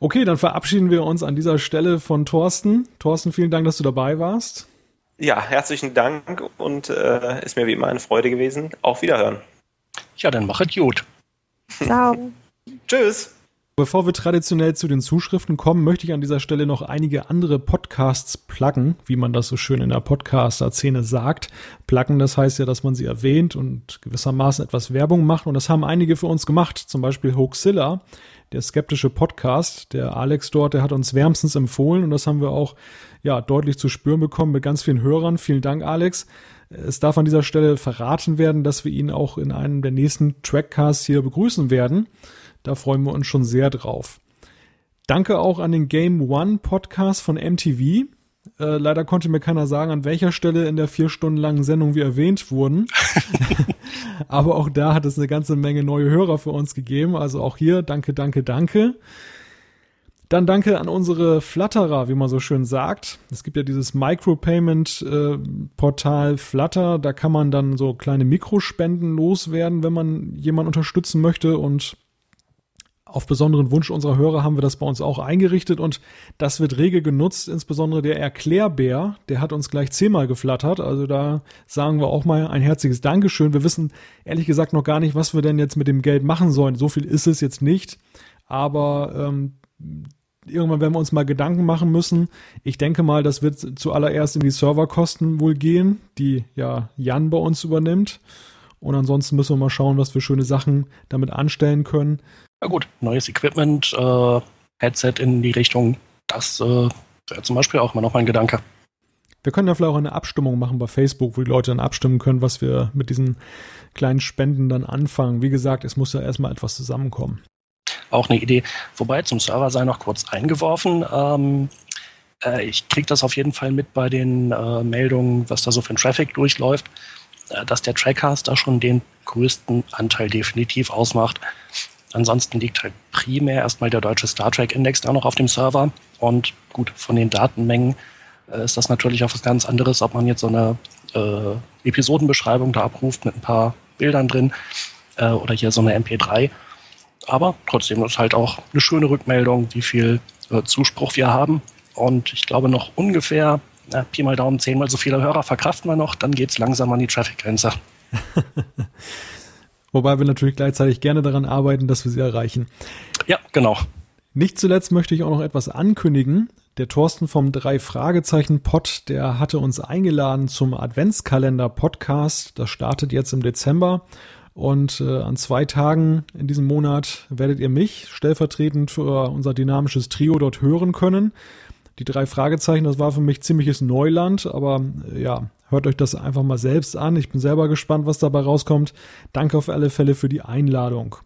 okay, dann verabschieden wir uns an dieser Stelle von Thorsten. Thorsten, vielen Dank, dass du dabei warst. Ja, herzlichen Dank und äh, ist mir wie immer eine Freude gewesen. Auf Wiederhören. Ja, dann machet gut. Ciao. [laughs] Tschüss. Bevor wir traditionell zu den Zuschriften kommen, möchte ich an dieser Stelle noch einige andere Podcasts pluggen, wie man das so schön in der Podcaster-Szene sagt. Pluggen, das heißt ja, dass man sie erwähnt und gewissermaßen etwas Werbung macht. Und das haben einige für uns gemacht. Zum Beispiel Hoaxilla, der skeptische Podcast. Der Alex dort, der hat uns wärmstens empfohlen und das haben wir auch ja deutlich zu spüren bekommen mit ganz vielen Hörern. Vielen Dank, Alex. Es darf an dieser Stelle verraten werden, dass wir ihn auch in einem der nächsten Trackcasts hier begrüßen werden. Da freuen wir uns schon sehr drauf. Danke auch an den Game One Podcast von MTV. Äh, leider konnte mir keiner sagen, an welcher Stelle in der vier Stunden langen Sendung wir erwähnt wurden. [laughs] [laughs] Aber auch da hat es eine ganze Menge neue Hörer für uns gegeben. Also auch hier danke, danke, danke. Dann danke an unsere Flatterer, wie man so schön sagt. Es gibt ja dieses Micropayment-Portal Flutter. Da kann man dann so kleine Mikrospenden loswerden, wenn man jemanden unterstützen möchte. Und auf besonderen Wunsch unserer Hörer haben wir das bei uns auch eingerichtet und das wird rege genutzt, insbesondere der Erklärbär, der hat uns gleich zehnmal geflattert. Also da sagen wir auch mal ein herzliches Dankeschön. Wir wissen ehrlich gesagt noch gar nicht, was wir denn jetzt mit dem Geld machen sollen. So viel ist es jetzt nicht, aber ähm, irgendwann werden wir uns mal Gedanken machen müssen. Ich denke mal, das wird zuallererst in die Serverkosten wohl gehen, die ja Jan bei uns übernimmt. Und ansonsten müssen wir mal schauen, was für schöne Sachen damit anstellen können. Ja gut, neues Equipment, äh, Headset in die Richtung, das äh, wäre zum Beispiel auch mal noch mein Gedanke. Wir können ja vielleicht auch eine Abstimmung machen bei Facebook, wo die Leute dann abstimmen können, was wir mit diesen kleinen Spenden dann anfangen. Wie gesagt, es muss ja erstmal etwas zusammenkommen auch eine Idee. Wobei zum Server sei noch kurz eingeworfen. Ähm, äh, ich kriege das auf jeden Fall mit bei den äh, Meldungen, was da so für ein Traffic durchläuft, äh, dass der Trackcast da schon den größten Anteil definitiv ausmacht. Ansonsten liegt halt primär erstmal der deutsche Star Trek Index da noch auf dem Server. Und gut, von den Datenmengen äh, ist das natürlich auch was ganz anderes, ob man jetzt so eine äh, Episodenbeschreibung da abruft mit ein paar Bildern drin äh, oder hier so eine MP3 aber trotzdem ist halt auch eine schöne Rückmeldung, wie viel äh, Zuspruch wir haben. Und ich glaube noch ungefähr, na, Pi mal Daumen, zehnmal so viele Hörer verkraften wir noch, dann geht es langsam an die Traffic-Grenze. [laughs] Wobei wir natürlich gleichzeitig gerne daran arbeiten, dass wir sie erreichen. Ja, genau. Nicht zuletzt möchte ich auch noch etwas ankündigen. Der Thorsten vom drei Fragezeichen Pod, der hatte uns eingeladen zum Adventskalender Podcast. Das startet jetzt im Dezember. Und äh, an zwei Tagen in diesem Monat werdet ihr mich stellvertretend für unser dynamisches Trio dort hören können. Die drei Fragezeichen, das war für mich ziemliches Neuland, aber äh, ja, hört euch das einfach mal selbst an. Ich bin selber gespannt, was dabei rauskommt. Danke auf alle Fälle für die Einladung.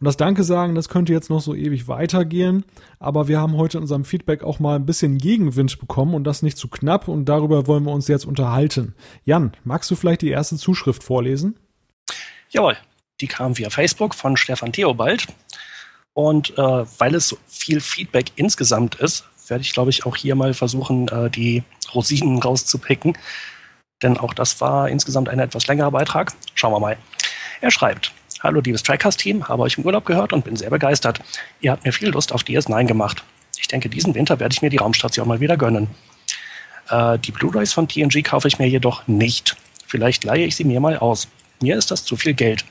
Und das Danke sagen, das könnte jetzt noch so ewig weitergehen, aber wir haben heute in unserem Feedback auch mal ein bisschen Gegenwind bekommen und das nicht zu knapp und darüber wollen wir uns jetzt unterhalten. Jan, magst du vielleicht die erste Zuschrift vorlesen? Jawohl, die kam via Facebook von Stefan Theobald und äh, weil es so viel Feedback insgesamt ist, werde ich glaube ich auch hier mal versuchen, äh, die Rosinen rauszupicken, denn auch das war insgesamt ein etwas längerer Beitrag. Schauen wir mal. Er schreibt, Hallo liebes Trackcast-Team, habe euch im Urlaub gehört und bin sehr begeistert. Ihr habt mir viel Lust auf DS9 gemacht. Ich denke, diesen Winter werde ich mir die Raumstation mal wieder gönnen. Äh, die Blu-rays von TNG kaufe ich mir jedoch nicht. Vielleicht leihe ich sie mir mal aus. Mir ist das zu viel Geld.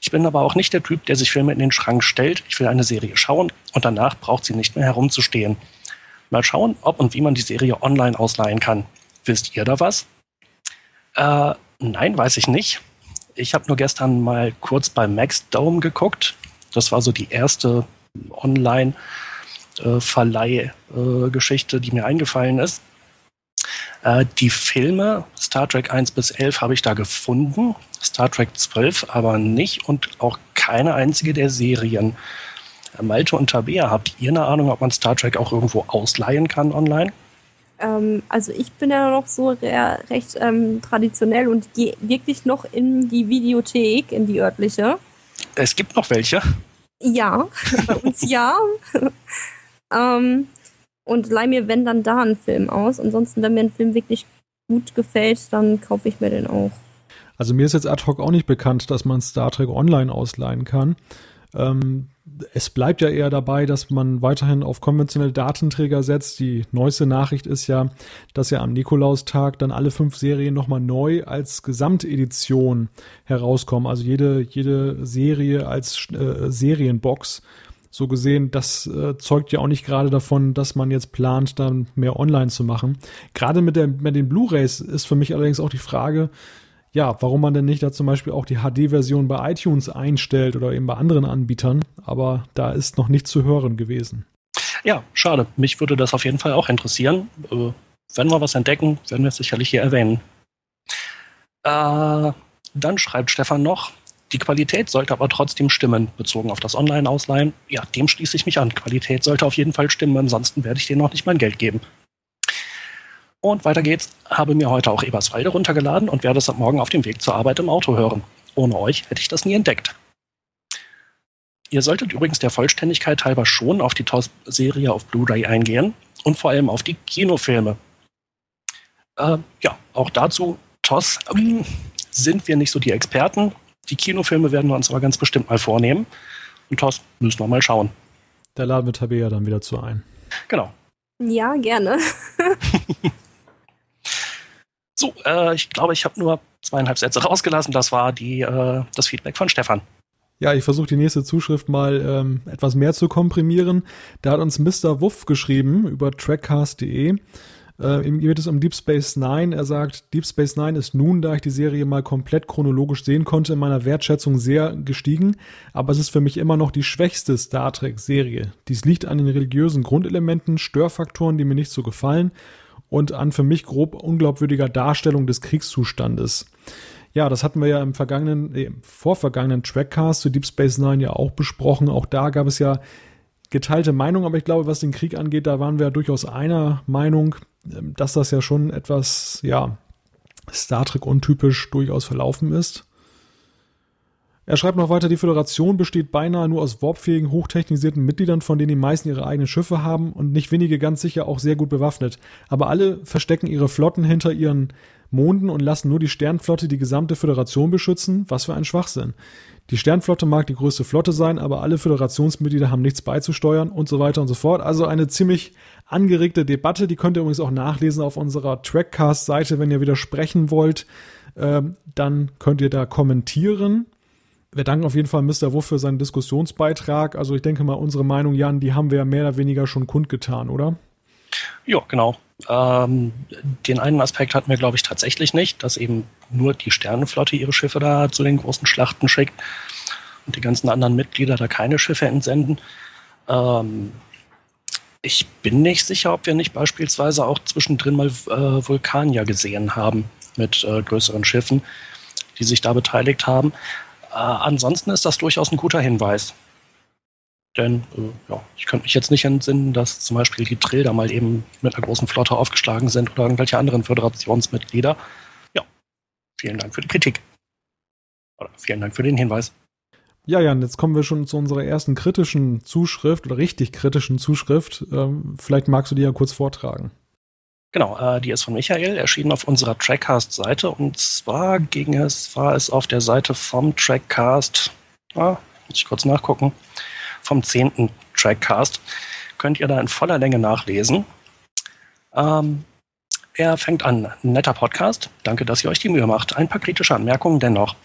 Ich bin aber auch nicht der Typ, der sich Filme in den Schrank stellt. Ich will eine Serie schauen und danach braucht sie nicht mehr herumzustehen. Mal schauen, ob und wie man die Serie online ausleihen kann. Wisst ihr da was? Äh, nein, weiß ich nicht. Ich habe nur gestern mal kurz bei Maxdome geguckt. Das war so die erste Online-Verleih-Geschichte, äh, die mir eingefallen ist. Äh, die Filme Star Trek 1 bis 11 habe ich da gefunden, Star Trek 12 aber nicht und auch keine einzige der Serien. Äh, Malte und Tabea, habt ihr eine Ahnung, ob man Star Trek auch irgendwo ausleihen kann online? Ähm, also ich bin ja noch so re recht ähm, traditionell und gehe wirklich noch in die Videothek, in die örtliche. Es gibt noch welche? Ja, [laughs] bei uns ja. [laughs] ähm, und leih mir, wenn dann da einen Film aus. Ansonsten, wenn mir ein Film wirklich gut gefällt, dann kaufe ich mir den auch. Also mir ist jetzt ad hoc auch nicht bekannt, dass man Star Trek online ausleihen kann. Ähm, es bleibt ja eher dabei, dass man weiterhin auf konventionelle Datenträger setzt. Die neueste Nachricht ist ja, dass ja am Nikolaustag dann alle fünf Serien nochmal neu als Gesamtedition herauskommen. Also jede, jede Serie als äh, Serienbox. So gesehen, das äh, zeugt ja auch nicht gerade davon, dass man jetzt plant, dann mehr online zu machen. Gerade mit, mit den Blu-rays ist für mich allerdings auch die Frage, ja, warum man denn nicht da zum Beispiel auch die HD-Version bei iTunes einstellt oder eben bei anderen Anbietern, aber da ist noch nichts zu hören gewesen. Ja, schade. Mich würde das auf jeden Fall auch interessieren. Äh, wenn wir was entdecken, werden wir es sicherlich hier erwähnen. Äh, dann schreibt Stefan noch, die Qualität sollte aber trotzdem stimmen, bezogen auf das Online-Ausleihen. Ja, dem schließe ich mich an. Qualität sollte auf jeden Fall stimmen, ansonsten werde ich dir noch nicht mein Geld geben. Und weiter geht's. Habe mir heute auch Eberswalde runtergeladen und werde es ab morgen auf dem Weg zur Arbeit im Auto hören. Ohne euch hätte ich das nie entdeckt. Ihr solltet übrigens der Vollständigkeit halber schon auf die TOS-Serie auf Blu-ray eingehen und vor allem auf die Kinofilme. Äh, ja, auch dazu, TOS ähm, sind wir nicht so die Experten. Die Kinofilme werden wir uns aber ganz bestimmt mal vornehmen. Und TOS müssen wir mal schauen. Da laden wir Tabea dann wieder zu ein. Genau. Ja, gerne. [laughs] So, äh, ich glaube, ich habe nur zweieinhalb Sätze [laughs] rausgelassen. Das war die, äh, das Feedback von Stefan. Ja, ich versuche die nächste Zuschrift mal ähm, etwas mehr zu komprimieren. Da hat uns Mr. Wuff geschrieben über trackcast.de. Äh, ihm geht es um Deep Space Nine. Er sagt, Deep Space Nine ist nun, da ich die Serie mal komplett chronologisch sehen konnte, in meiner Wertschätzung sehr gestiegen. Aber es ist für mich immer noch die schwächste Star Trek-Serie. Dies liegt an den religiösen Grundelementen, Störfaktoren, die mir nicht so gefallen und an für mich grob unglaubwürdiger Darstellung des Kriegszustandes. Ja, das hatten wir ja im vergangenen, äh, vorvergangenen Trackcast zu Deep Space Nine ja auch besprochen. Auch da gab es ja geteilte Meinung, aber ich glaube, was den Krieg angeht, da waren wir ja durchaus einer Meinung, ähm, dass das ja schon etwas, ja, Star Trek untypisch durchaus verlaufen ist. Er schreibt noch weiter, die Föderation besteht beinahe nur aus warpfähigen, hochtechnisierten Mitgliedern, von denen die meisten ihre eigenen Schiffe haben und nicht wenige ganz sicher auch sehr gut bewaffnet. Aber alle verstecken ihre Flotten hinter ihren Monden und lassen nur die Sternflotte die gesamte Föderation beschützen. Was für ein Schwachsinn. Die Sternflotte mag die größte Flotte sein, aber alle Föderationsmitglieder haben nichts beizusteuern und so weiter und so fort. Also eine ziemlich angeregte Debatte. Die könnt ihr übrigens auch nachlesen auf unserer Trackcast-Seite, wenn ihr widersprechen wollt. Ähm, dann könnt ihr da kommentieren. Wir danken auf jeden Fall Mr. Wuff für seinen Diskussionsbeitrag. Also ich denke mal, unsere Meinung, Jan, die haben wir ja mehr oder weniger schon kundgetan, oder? Ja, genau. Ähm, den einen Aspekt hatten wir, glaube ich, tatsächlich nicht, dass eben nur die Sternenflotte ihre Schiffe da zu den großen Schlachten schickt und die ganzen anderen Mitglieder da keine Schiffe entsenden. Ähm, ich bin nicht sicher, ob wir nicht beispielsweise auch zwischendrin mal äh, Vulkanier gesehen haben mit äh, größeren Schiffen, die sich da beteiligt haben. Äh, ansonsten ist das durchaus ein guter Hinweis. Denn äh, ja, ich könnte mich jetzt nicht entsinnen, dass zum Beispiel die Trill da mal eben mit einer großen Flotte aufgeschlagen sind oder irgendwelche anderen Föderationsmitglieder. Ja, vielen Dank für die Kritik. Oder vielen Dank für den Hinweis. Ja, Jan, jetzt kommen wir schon zu unserer ersten kritischen Zuschrift oder richtig kritischen Zuschrift. Ähm, vielleicht magst du die ja kurz vortragen. Genau, äh, die ist von Michael, erschienen auf unserer Trackcast-Seite. Und zwar ging es, war es auf der Seite vom Trackcast, ah, muss ich kurz nachgucken, vom 10. Trackcast. Könnt ihr da in voller Länge nachlesen. Ähm, er fängt an, netter Podcast. Danke, dass ihr euch die Mühe macht. Ein paar kritische Anmerkungen dennoch.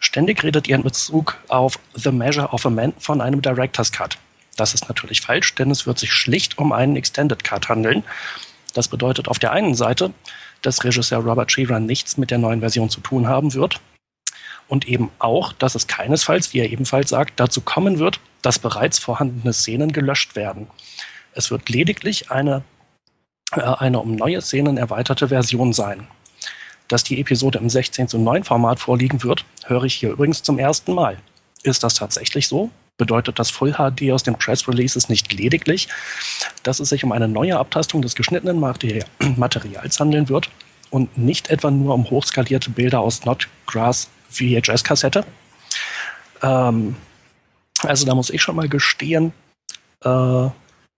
Ständig redet ihr in Bezug auf The Measure of a Man von einem Director's Cut. Das ist natürlich falsch, denn es wird sich schlicht um einen Extended Cut handeln. Das bedeutet auf der einen Seite, dass Regisseur Robert Sheeran nichts mit der neuen Version zu tun haben wird und eben auch, dass es keinesfalls, wie er ebenfalls sagt, dazu kommen wird, dass bereits vorhandene Szenen gelöscht werden. Es wird lediglich eine, äh, eine um neue Szenen erweiterte Version sein. Dass die Episode im 16 zu 9 Format vorliegen wird, höre ich hier übrigens zum ersten Mal. Ist das tatsächlich so? Bedeutet das Full HD aus den Press Releases nicht lediglich, dass es sich um eine neue Abtastung des geschnittenen [clears throat] Materials handeln wird und nicht etwa nur um hochskalierte Bilder aus Snodgrass VHS-Kassette? Ähm, also da muss ich schon mal gestehen, äh,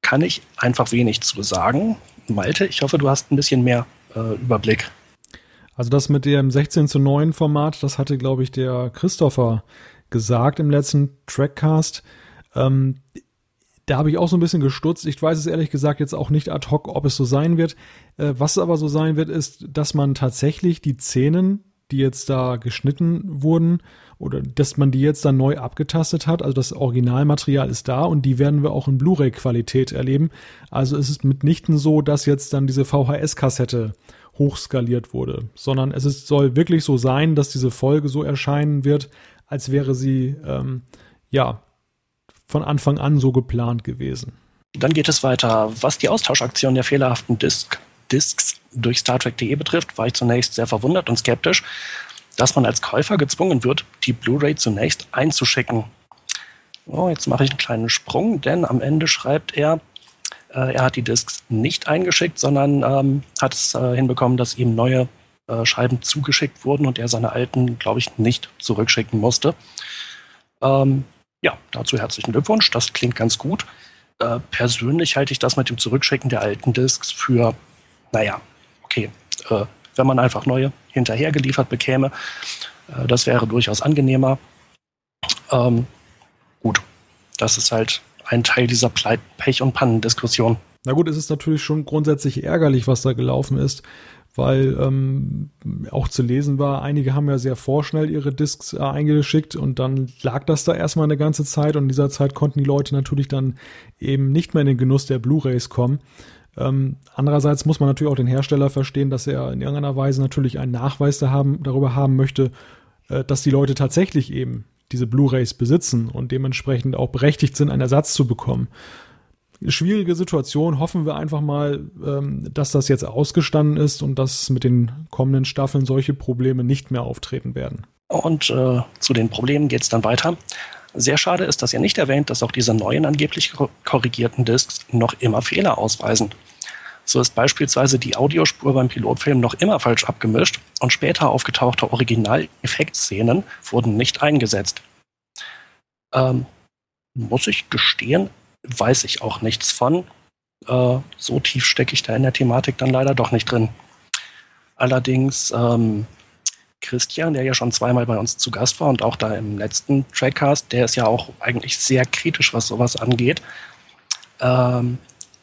kann ich einfach wenig zu sagen. Malte, ich hoffe, du hast ein bisschen mehr äh, Überblick. Also das mit dem 16 zu 9 Format, das hatte, glaube ich, der Christopher gesagt im letzten Trackcast. Ähm, da habe ich auch so ein bisschen gestutzt. Ich weiß es ehrlich gesagt jetzt auch nicht ad hoc, ob es so sein wird. Äh, was aber so sein wird, ist, dass man tatsächlich die Szenen, die jetzt da geschnitten wurden, oder dass man die jetzt dann neu abgetastet hat. Also das Originalmaterial ist da und die werden wir auch in Blu-ray-Qualität erleben. Also es ist mitnichten so, dass jetzt dann diese VHS-Kassette hochskaliert wurde, sondern es ist, soll wirklich so sein, dass diese Folge so erscheinen wird, als wäre sie ähm, ja von Anfang an so geplant gewesen. Dann geht es weiter. Was die Austauschaktion der fehlerhaften Disk, Discs durch Star Trek.de betrifft, war ich zunächst sehr verwundert und skeptisch, dass man als Käufer gezwungen wird, die Blu-ray zunächst einzuschicken. Oh, jetzt mache ich einen kleinen Sprung, denn am Ende schreibt er, äh, er hat die Discs nicht eingeschickt, sondern ähm, hat es äh, hinbekommen, dass ihm neue äh, Scheiben zugeschickt wurden und er seine alten, glaube ich, nicht zurückschicken musste. Ähm, ja, dazu herzlichen Glückwunsch. Das klingt ganz gut. Äh, persönlich halte ich das mit dem Zurückschicken der alten Discs für, naja, okay. Äh, wenn man einfach neue hinterhergeliefert bekäme, äh, das wäre durchaus angenehmer. Ähm, gut, das ist halt ein Teil dieser Pech- und Pannendiskussion. Na gut, es ist natürlich schon grundsätzlich ärgerlich, was da gelaufen ist, weil ähm, auch zu lesen war, einige haben ja sehr vorschnell ihre Discs äh, eingeschickt und dann lag das da erstmal eine ganze Zeit und in dieser Zeit konnten die Leute natürlich dann eben nicht mehr in den Genuss der Blu-rays kommen. Ähm, andererseits muss man natürlich auch den Hersteller verstehen, dass er in irgendeiner Weise natürlich einen Nachweis da haben, darüber haben möchte, äh, dass die Leute tatsächlich eben diese Blu-rays besitzen und dementsprechend auch berechtigt sind, einen Ersatz zu bekommen. Schwierige Situation, hoffen wir einfach mal, ähm, dass das jetzt ausgestanden ist und dass mit den kommenden Staffeln solche Probleme nicht mehr auftreten werden. Und äh, zu den Problemen geht es dann weiter. Sehr schade ist, dass ihr nicht erwähnt, dass auch diese neuen angeblich korrigierten Discs noch immer Fehler ausweisen. So ist beispielsweise die Audiospur beim Pilotfilm noch immer falsch abgemischt und später aufgetauchte Original-Effektszenen wurden nicht eingesetzt. Ähm, muss ich gestehen, weiß ich auch nichts von. Äh, so tief stecke ich da in der Thematik dann leider doch nicht drin. Allerdings ähm, Christian, der ja schon zweimal bei uns zu Gast war und auch da im letzten Trackcast, der ist ja auch eigentlich sehr kritisch, was sowas angeht. Ähm,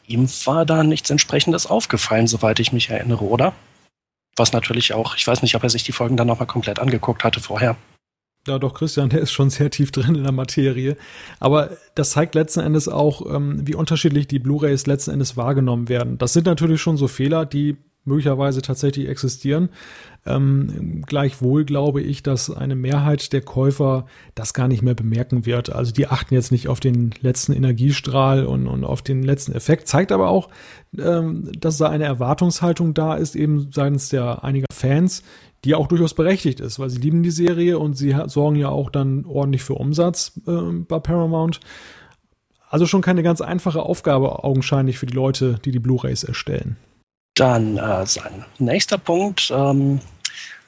ihm war da nichts entsprechendes aufgefallen, soweit ich mich erinnere, oder? Was natürlich auch, ich weiß nicht, ob er sich die Folgen dann nochmal komplett angeguckt hatte vorher. Ja, doch, Christian, der ist schon sehr tief drin in der Materie. Aber das zeigt letzten Endes auch, ähm, wie unterschiedlich die Blu-rays letzten Endes wahrgenommen werden. Das sind natürlich schon so Fehler, die möglicherweise tatsächlich existieren. Ähm, gleichwohl glaube ich, dass eine Mehrheit der Käufer das gar nicht mehr bemerken wird. Also die achten jetzt nicht auf den letzten Energiestrahl und, und auf den letzten Effekt. Zeigt aber auch, ähm, dass da eine Erwartungshaltung da ist, eben seitens der einiger Fans, die auch durchaus berechtigt ist, weil sie lieben die Serie und sie sorgen ja auch dann ordentlich für Umsatz äh, bei Paramount. Also schon keine ganz einfache Aufgabe augenscheinlich für die Leute, die die Blu-rays erstellen. Dann äh, sein nächster Punkt, ähm,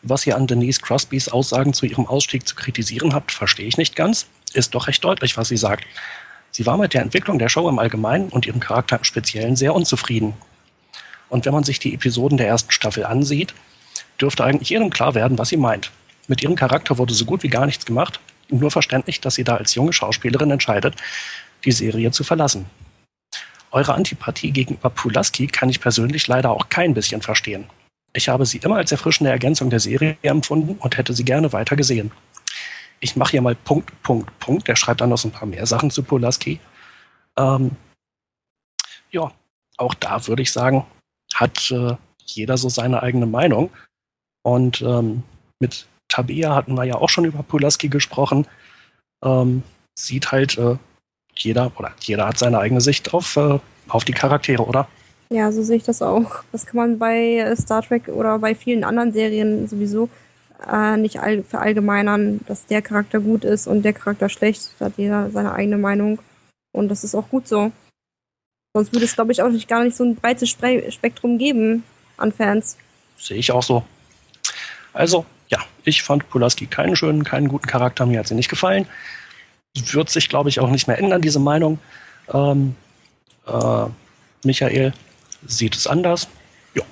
was ihr an Denise Crosbys Aussagen zu ihrem Ausstieg zu kritisieren habt, verstehe ich nicht ganz. Ist doch recht deutlich, was sie sagt. Sie war mit der Entwicklung der Show im Allgemeinen und ihrem Charakter im Speziellen sehr unzufrieden. Und wenn man sich die Episoden der ersten Staffel ansieht, dürfte eigentlich jedem klar werden, was sie meint. Mit ihrem Charakter wurde so gut wie gar nichts gemacht. Nur verständlich, dass sie da als junge Schauspielerin entscheidet, die Serie zu verlassen. Eure Antipathie gegenüber Pulaski kann ich persönlich leider auch kein bisschen verstehen. Ich habe sie immer als erfrischende Ergänzung der Serie empfunden und hätte sie gerne weiter gesehen. Ich mache hier mal Punkt, Punkt, Punkt. Der schreibt dann noch so ein paar mehr Sachen zu Pulaski. Ähm, ja, auch da würde ich sagen, hat äh, jeder so seine eigene Meinung. Und ähm, mit Tabea hatten wir ja auch schon über Pulaski gesprochen. Ähm, sieht halt äh, jeder oder jeder hat seine eigene Sicht auf, äh, auf die Charaktere, oder? Ja, so sehe ich das auch. Das kann man bei Star Trek oder bei vielen anderen Serien sowieso äh, nicht all, verallgemeinern, dass der Charakter gut ist und der Charakter schlecht. Da hat jeder seine eigene Meinung. Und das ist auch gut so. Sonst würde es, glaube ich, auch nicht gar nicht so ein breites Spektrum geben an Fans. Sehe ich auch so. Also, ja, ich fand Pulaski keinen schönen, keinen guten Charakter. Mir hat sie nicht gefallen. Wird sich, glaube ich, auch nicht mehr ändern, diese Meinung. Ähm, äh, Michael sieht es anders. Ja,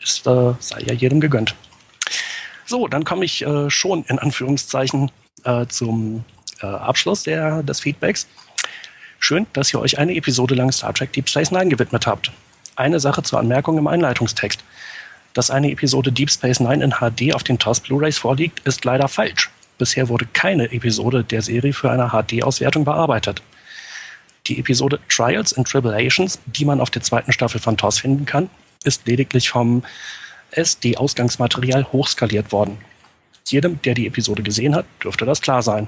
ist, äh, sei ja jedem gegönnt. So, dann komme ich äh, schon in Anführungszeichen äh, zum äh, Abschluss der, des Feedbacks. Schön, dass ihr euch eine Episode lang Star Trek Deep Space Nine gewidmet habt. Eine Sache zur Anmerkung im Einleitungstext. Dass eine Episode Deep Space Nine in HD auf den TOS Blu-rays vorliegt, ist leider falsch. Bisher wurde keine Episode der Serie für eine HD-Auswertung bearbeitet. Die Episode Trials and Tribulations, die man auf der zweiten Staffel von TOS finden kann, ist lediglich vom SD-Ausgangsmaterial hochskaliert worden. Jedem, der die Episode gesehen hat, dürfte das klar sein.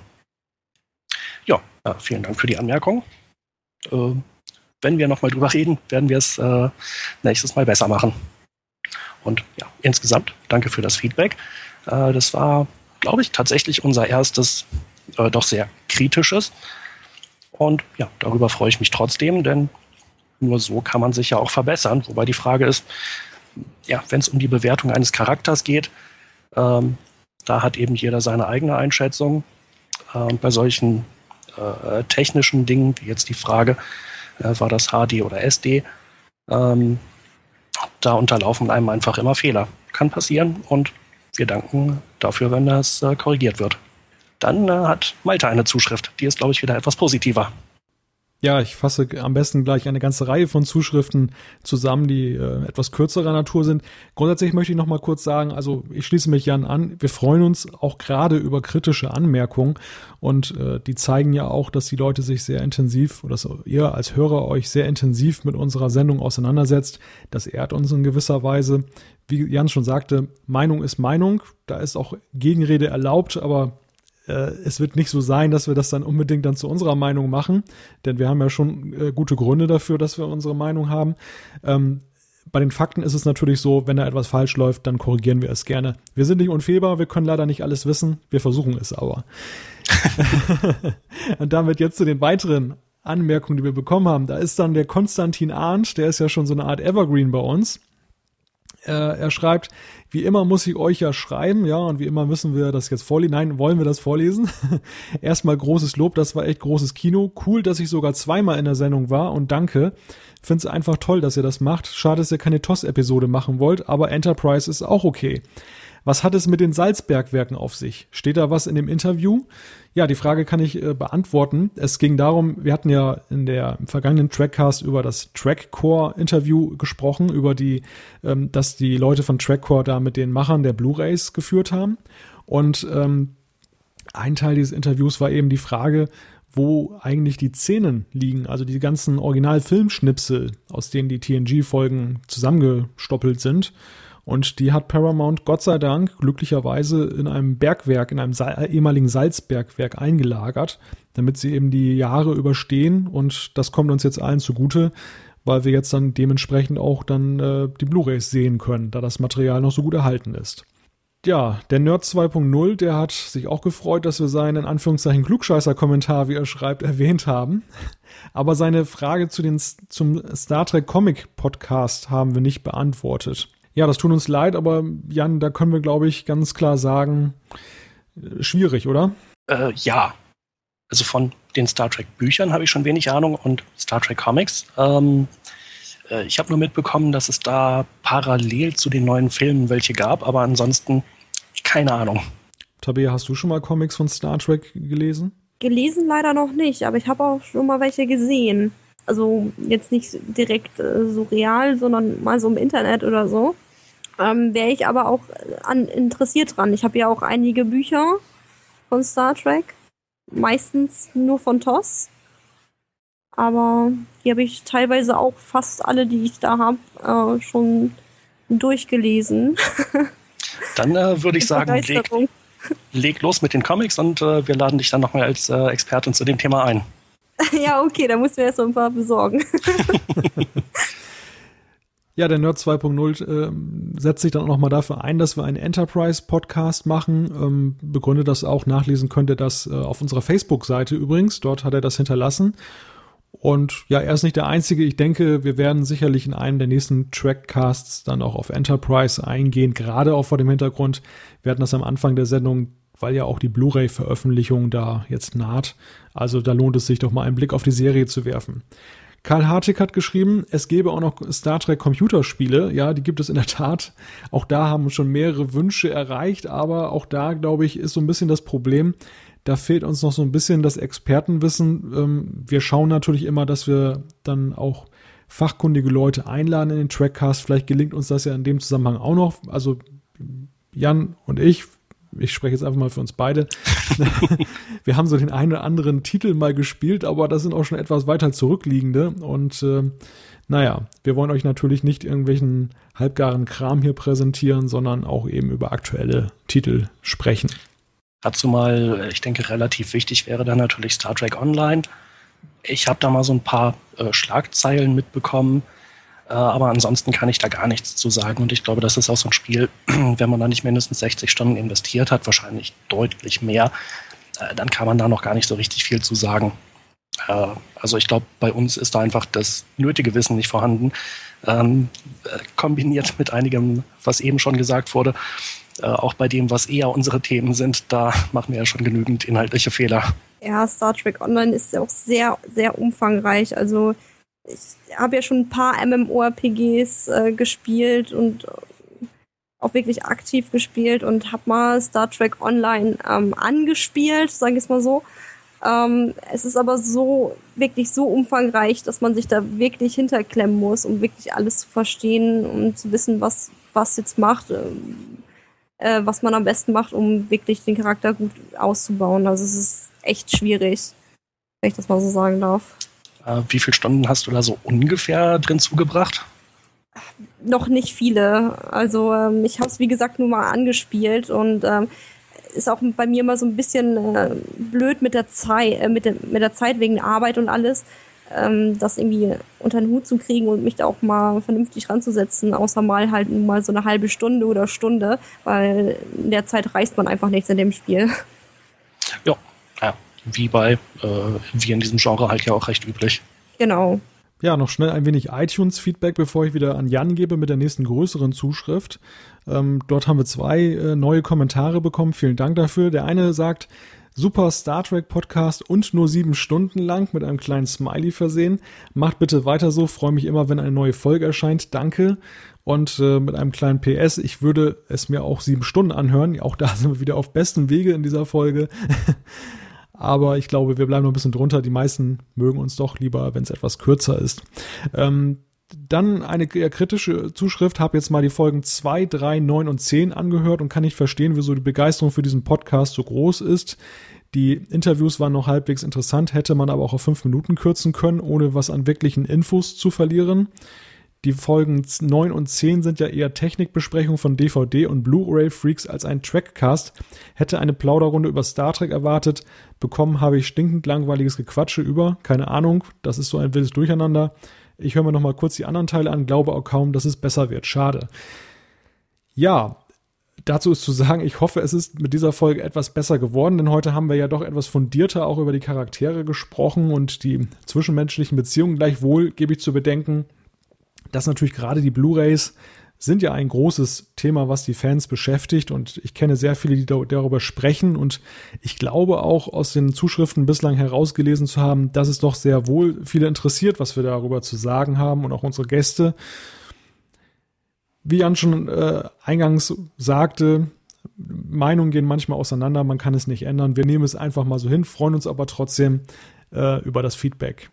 Ja, äh, vielen Dank für die Anmerkung. Äh, wenn wir nochmal drüber reden, werden wir es äh, nächstes Mal besser machen. Und ja, insgesamt danke für das Feedback. Äh, das war, glaube ich, tatsächlich unser erstes, äh, doch sehr kritisches. Und ja, darüber freue ich mich trotzdem, denn nur so kann man sich ja auch verbessern. Wobei die Frage ist, ja, wenn es um die Bewertung eines Charakters geht, ähm, da hat eben jeder seine eigene Einschätzung. Äh, bei solchen äh, technischen Dingen, wie jetzt die Frage, äh, war das HD oder SD, ähm, da unterlaufen einem einfach immer Fehler. Kann passieren und wir danken dafür, wenn das äh, korrigiert wird. Dann äh, hat Malte eine Zuschrift. Die ist, glaube ich, wieder etwas positiver. Ja, ich fasse am besten gleich eine ganze Reihe von Zuschriften zusammen, die äh, etwas kürzerer Natur sind. Grundsätzlich möchte ich noch mal kurz sagen, also ich schließe mich Jan an, wir freuen uns auch gerade über kritische Anmerkungen und äh, die zeigen ja auch, dass die Leute sich sehr intensiv oder dass ihr als Hörer euch sehr intensiv mit unserer Sendung auseinandersetzt. Das ehrt uns in gewisser Weise. Wie Jan schon sagte, Meinung ist Meinung, da ist auch Gegenrede erlaubt, aber es wird nicht so sein, dass wir das dann unbedingt dann zu unserer Meinung machen, denn wir haben ja schon äh, gute Gründe dafür, dass wir unsere Meinung haben. Ähm, bei den Fakten ist es natürlich so, wenn da etwas falsch läuft, dann korrigieren wir es gerne. Wir sind nicht unfehlbar, wir können leider nicht alles wissen, wir versuchen es aber. [laughs] Und damit jetzt zu den weiteren Anmerkungen, die wir bekommen haben. Da ist dann der Konstantin Arndt, der ist ja schon so eine Art Evergreen bei uns. Äh, er schreibt, wie immer muss ich euch ja schreiben, ja, und wie immer müssen wir das jetzt vorlesen. Nein, wollen wir das vorlesen? [laughs] Erstmal großes Lob, das war echt großes Kino. Cool, dass ich sogar zweimal in der Sendung war und danke. Find's einfach toll, dass ihr das macht. Schade, dass ihr keine TOS-Episode machen wollt, aber Enterprise ist auch okay. Was hat es mit den Salzbergwerken auf sich? Steht da was in dem Interview? Ja, die Frage kann ich äh, beantworten. Es ging darum, wir hatten ja in der im vergangenen Trackcast über das Trackcore-Interview gesprochen, über die, ähm, dass die Leute von Trackcore da mit den Machern der Blu-rays geführt haben. Und ähm, ein Teil dieses Interviews war eben die Frage, wo eigentlich die Szenen liegen, also die ganzen Original-Filmschnipsel, aus denen die TNG-Folgen zusammengestoppelt sind. Und die hat Paramount Gott sei Dank glücklicherweise in einem Bergwerk, in einem ehemaligen Salzbergwerk eingelagert, damit sie eben die Jahre überstehen. Und das kommt uns jetzt allen zugute, weil wir jetzt dann dementsprechend auch dann äh, die Blu-rays sehen können, da das Material noch so gut erhalten ist. Ja, der Nerd 2.0, der hat sich auch gefreut, dass wir seinen in Anführungszeichen Klugscheißer-Kommentar, wie er schreibt, [laughs] erwähnt haben. Aber seine Frage zu den, zum Star Trek Comic Podcast haben wir nicht beantwortet. Ja, das tut uns leid, aber Jan, da können wir, glaube ich, ganz klar sagen, äh, schwierig, oder? Äh, ja. Also von den Star Trek Büchern habe ich schon wenig Ahnung und Star Trek Comics. Ähm, äh, ich habe nur mitbekommen, dass es da parallel zu den neuen Filmen welche gab, aber ansonsten keine Ahnung. Tabea, hast du schon mal Comics von Star Trek gelesen? Gelesen leider noch nicht, aber ich habe auch schon mal welche gesehen. Also jetzt nicht direkt äh, so real, sondern mal so im Internet oder so. Ähm, Wäre ich aber auch an, interessiert dran. Ich habe ja auch einige Bücher von Star Trek. Meistens nur von TOS. Aber die habe ich teilweise auch fast alle, die ich da habe, äh, schon durchgelesen. [laughs] Dann äh, würde ich sagen, leg, leg, los mit den Comics und äh, wir laden dich dann nochmal als äh, Expertin zu dem Thema ein. [laughs] ja, okay, da musst du erst so ein paar besorgen. [laughs] Ja, der Nerd 2.0 äh, setzt sich dann auch nochmal dafür ein, dass wir einen Enterprise-Podcast machen. Ähm, begründet das auch, nachlesen könnt ihr das äh, auf unserer Facebook-Seite übrigens. Dort hat er das hinterlassen. Und ja, er ist nicht der Einzige. Ich denke, wir werden sicherlich in einem der nächsten Trackcasts dann auch auf Enterprise eingehen, gerade auch vor dem Hintergrund. Wir hatten das am Anfang der Sendung, weil ja auch die Blu-ray-Veröffentlichung da jetzt naht. Also da lohnt es sich doch mal einen Blick auf die Serie zu werfen. Karl Hartig hat geschrieben, es gäbe auch noch Star Trek Computerspiele. Ja, die gibt es in der Tat. Auch da haben schon mehrere Wünsche erreicht, aber auch da, glaube ich, ist so ein bisschen das Problem, da fehlt uns noch so ein bisschen das Expertenwissen. Ähm, wir schauen natürlich immer, dass wir dann auch fachkundige Leute einladen in den Trackcast. Vielleicht gelingt uns das ja in dem Zusammenhang auch noch. Also Jan und ich, ich spreche jetzt einfach mal für uns beide. [laughs] wir haben so den einen oder anderen Titel mal gespielt, aber das sind auch schon etwas weiter zurückliegende. Und äh, naja, wir wollen euch natürlich nicht irgendwelchen halbgaren Kram hier präsentieren, sondern auch eben über aktuelle Titel sprechen. Dazu mal, ich denke, relativ wichtig wäre dann natürlich Star Trek Online. Ich habe da mal so ein paar äh, Schlagzeilen mitbekommen, äh, aber ansonsten kann ich da gar nichts zu sagen. Und ich glaube, das ist auch so ein Spiel, [clears throat] wenn man da nicht mindestens 60 Stunden investiert hat, wahrscheinlich deutlich mehr, äh, dann kann man da noch gar nicht so richtig viel zu sagen. Äh, also ich glaube, bei uns ist da einfach das nötige Wissen nicht vorhanden. Ähm, äh, kombiniert mit einigem, was eben schon gesagt wurde, äh, auch bei dem, was eher unsere Themen sind, da [laughs] machen wir ja schon genügend inhaltliche Fehler. Ja, Star Trek Online ist ja auch sehr, sehr umfangreich. Also ich habe ja schon ein paar MMORPGs äh, gespielt und auch wirklich aktiv gespielt und habe mal Star Trek Online ähm, angespielt, sage ich es mal so. Ähm, es ist aber so, wirklich so umfangreich, dass man sich da wirklich hinterklemmen muss, um wirklich alles zu verstehen, um zu wissen, was, was jetzt macht. Ähm, äh, was man am besten macht, um wirklich den Charakter gut auszubauen. Also es ist echt schwierig, wenn ich das mal so sagen darf. Äh, wie viele Stunden hast du da so ungefähr drin zugebracht? Noch nicht viele. Also ähm, ich habe es wie gesagt nur mal angespielt und ähm, ist auch bei mir immer so ein bisschen äh, blöd mit der Zeit, äh, mit, der, mit der Zeit wegen der Arbeit und alles ähm, das irgendwie unter den Hut zu kriegen und mich da auch mal vernünftig ranzusetzen, außer mal halt nur mal so eine halbe Stunde oder Stunde, weil in der Zeit reißt man einfach nichts in dem Spiel. Ja wie bei, äh, wie in diesem Genre halt ja auch recht üblich. Genau. Ja, noch schnell ein wenig iTunes-Feedback, bevor ich wieder an Jan gebe mit der nächsten größeren Zuschrift. Ähm, dort haben wir zwei äh, neue Kommentare bekommen. Vielen Dank dafür. Der eine sagt, Super Star Trek Podcast und nur sieben Stunden lang mit einem kleinen Smiley versehen. Macht bitte weiter so, freue mich immer, wenn eine neue Folge erscheint. Danke. Und äh, mit einem kleinen PS, ich würde es mir auch sieben Stunden anhören. Auch da sind wir wieder auf bestem Wege in dieser Folge. [laughs] Aber ich glaube, wir bleiben noch ein bisschen drunter. Die meisten mögen uns doch lieber, wenn es etwas kürzer ist. Ähm, dann eine kritische Zuschrift, habe jetzt mal die Folgen 2, 3, 9 und 10 angehört und kann nicht verstehen, wieso die Begeisterung für diesen Podcast so groß ist. Die Interviews waren noch halbwegs interessant, hätte man aber auch auf fünf Minuten kürzen können, ohne was an wirklichen Infos zu verlieren. Die Folgen 9 und 10 sind ja eher Technikbesprechungen von DVD und Blu-ray-Freaks als ein Trackcast. Hätte eine Plauderrunde über Star Trek erwartet. Bekommen habe ich stinkend langweiliges Gequatsche über. Keine Ahnung, das ist so ein wildes Durcheinander. Ich höre mir noch mal kurz die anderen Teile an, glaube auch kaum, dass es besser wird. Schade. Ja, dazu ist zu sagen, ich hoffe, es ist mit dieser Folge etwas besser geworden, denn heute haben wir ja doch etwas fundierter auch über die Charaktere gesprochen und die zwischenmenschlichen Beziehungen. Gleichwohl gebe ich zu bedenken, dass natürlich gerade die Blu-rays sind ja ein großes Thema, was die Fans beschäftigt und ich kenne sehr viele, die darüber sprechen und ich glaube auch aus den Zuschriften bislang herausgelesen zu haben, dass es doch sehr wohl viele interessiert, was wir darüber zu sagen haben und auch unsere Gäste. Wie Jan schon äh, eingangs sagte, Meinungen gehen manchmal auseinander, man kann es nicht ändern. Wir nehmen es einfach mal so hin, freuen uns aber trotzdem äh, über das Feedback.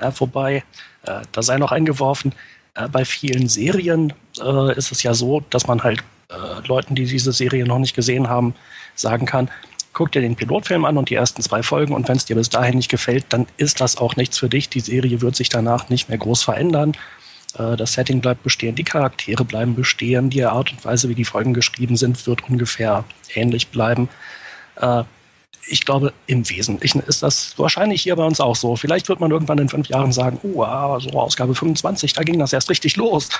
Ja, wobei, äh, da sei noch eingeworfen, äh, bei vielen Serien äh, ist es ja so, dass man halt äh, Leuten, die diese Serie noch nicht gesehen haben, sagen kann, guck dir den Pilotfilm an und die ersten zwei Folgen und wenn es dir bis dahin nicht gefällt, dann ist das auch nichts für dich. Die Serie wird sich danach nicht mehr groß verändern. Äh, das Setting bleibt bestehen, die Charaktere bleiben bestehen, die Art und Weise, wie die Folgen geschrieben sind, wird ungefähr ähnlich bleiben. Ich glaube, im Wesentlichen ist das wahrscheinlich hier bei uns auch so. Vielleicht wird man irgendwann in fünf Jahren sagen, oh, so Ausgabe 25, da ging das erst richtig los.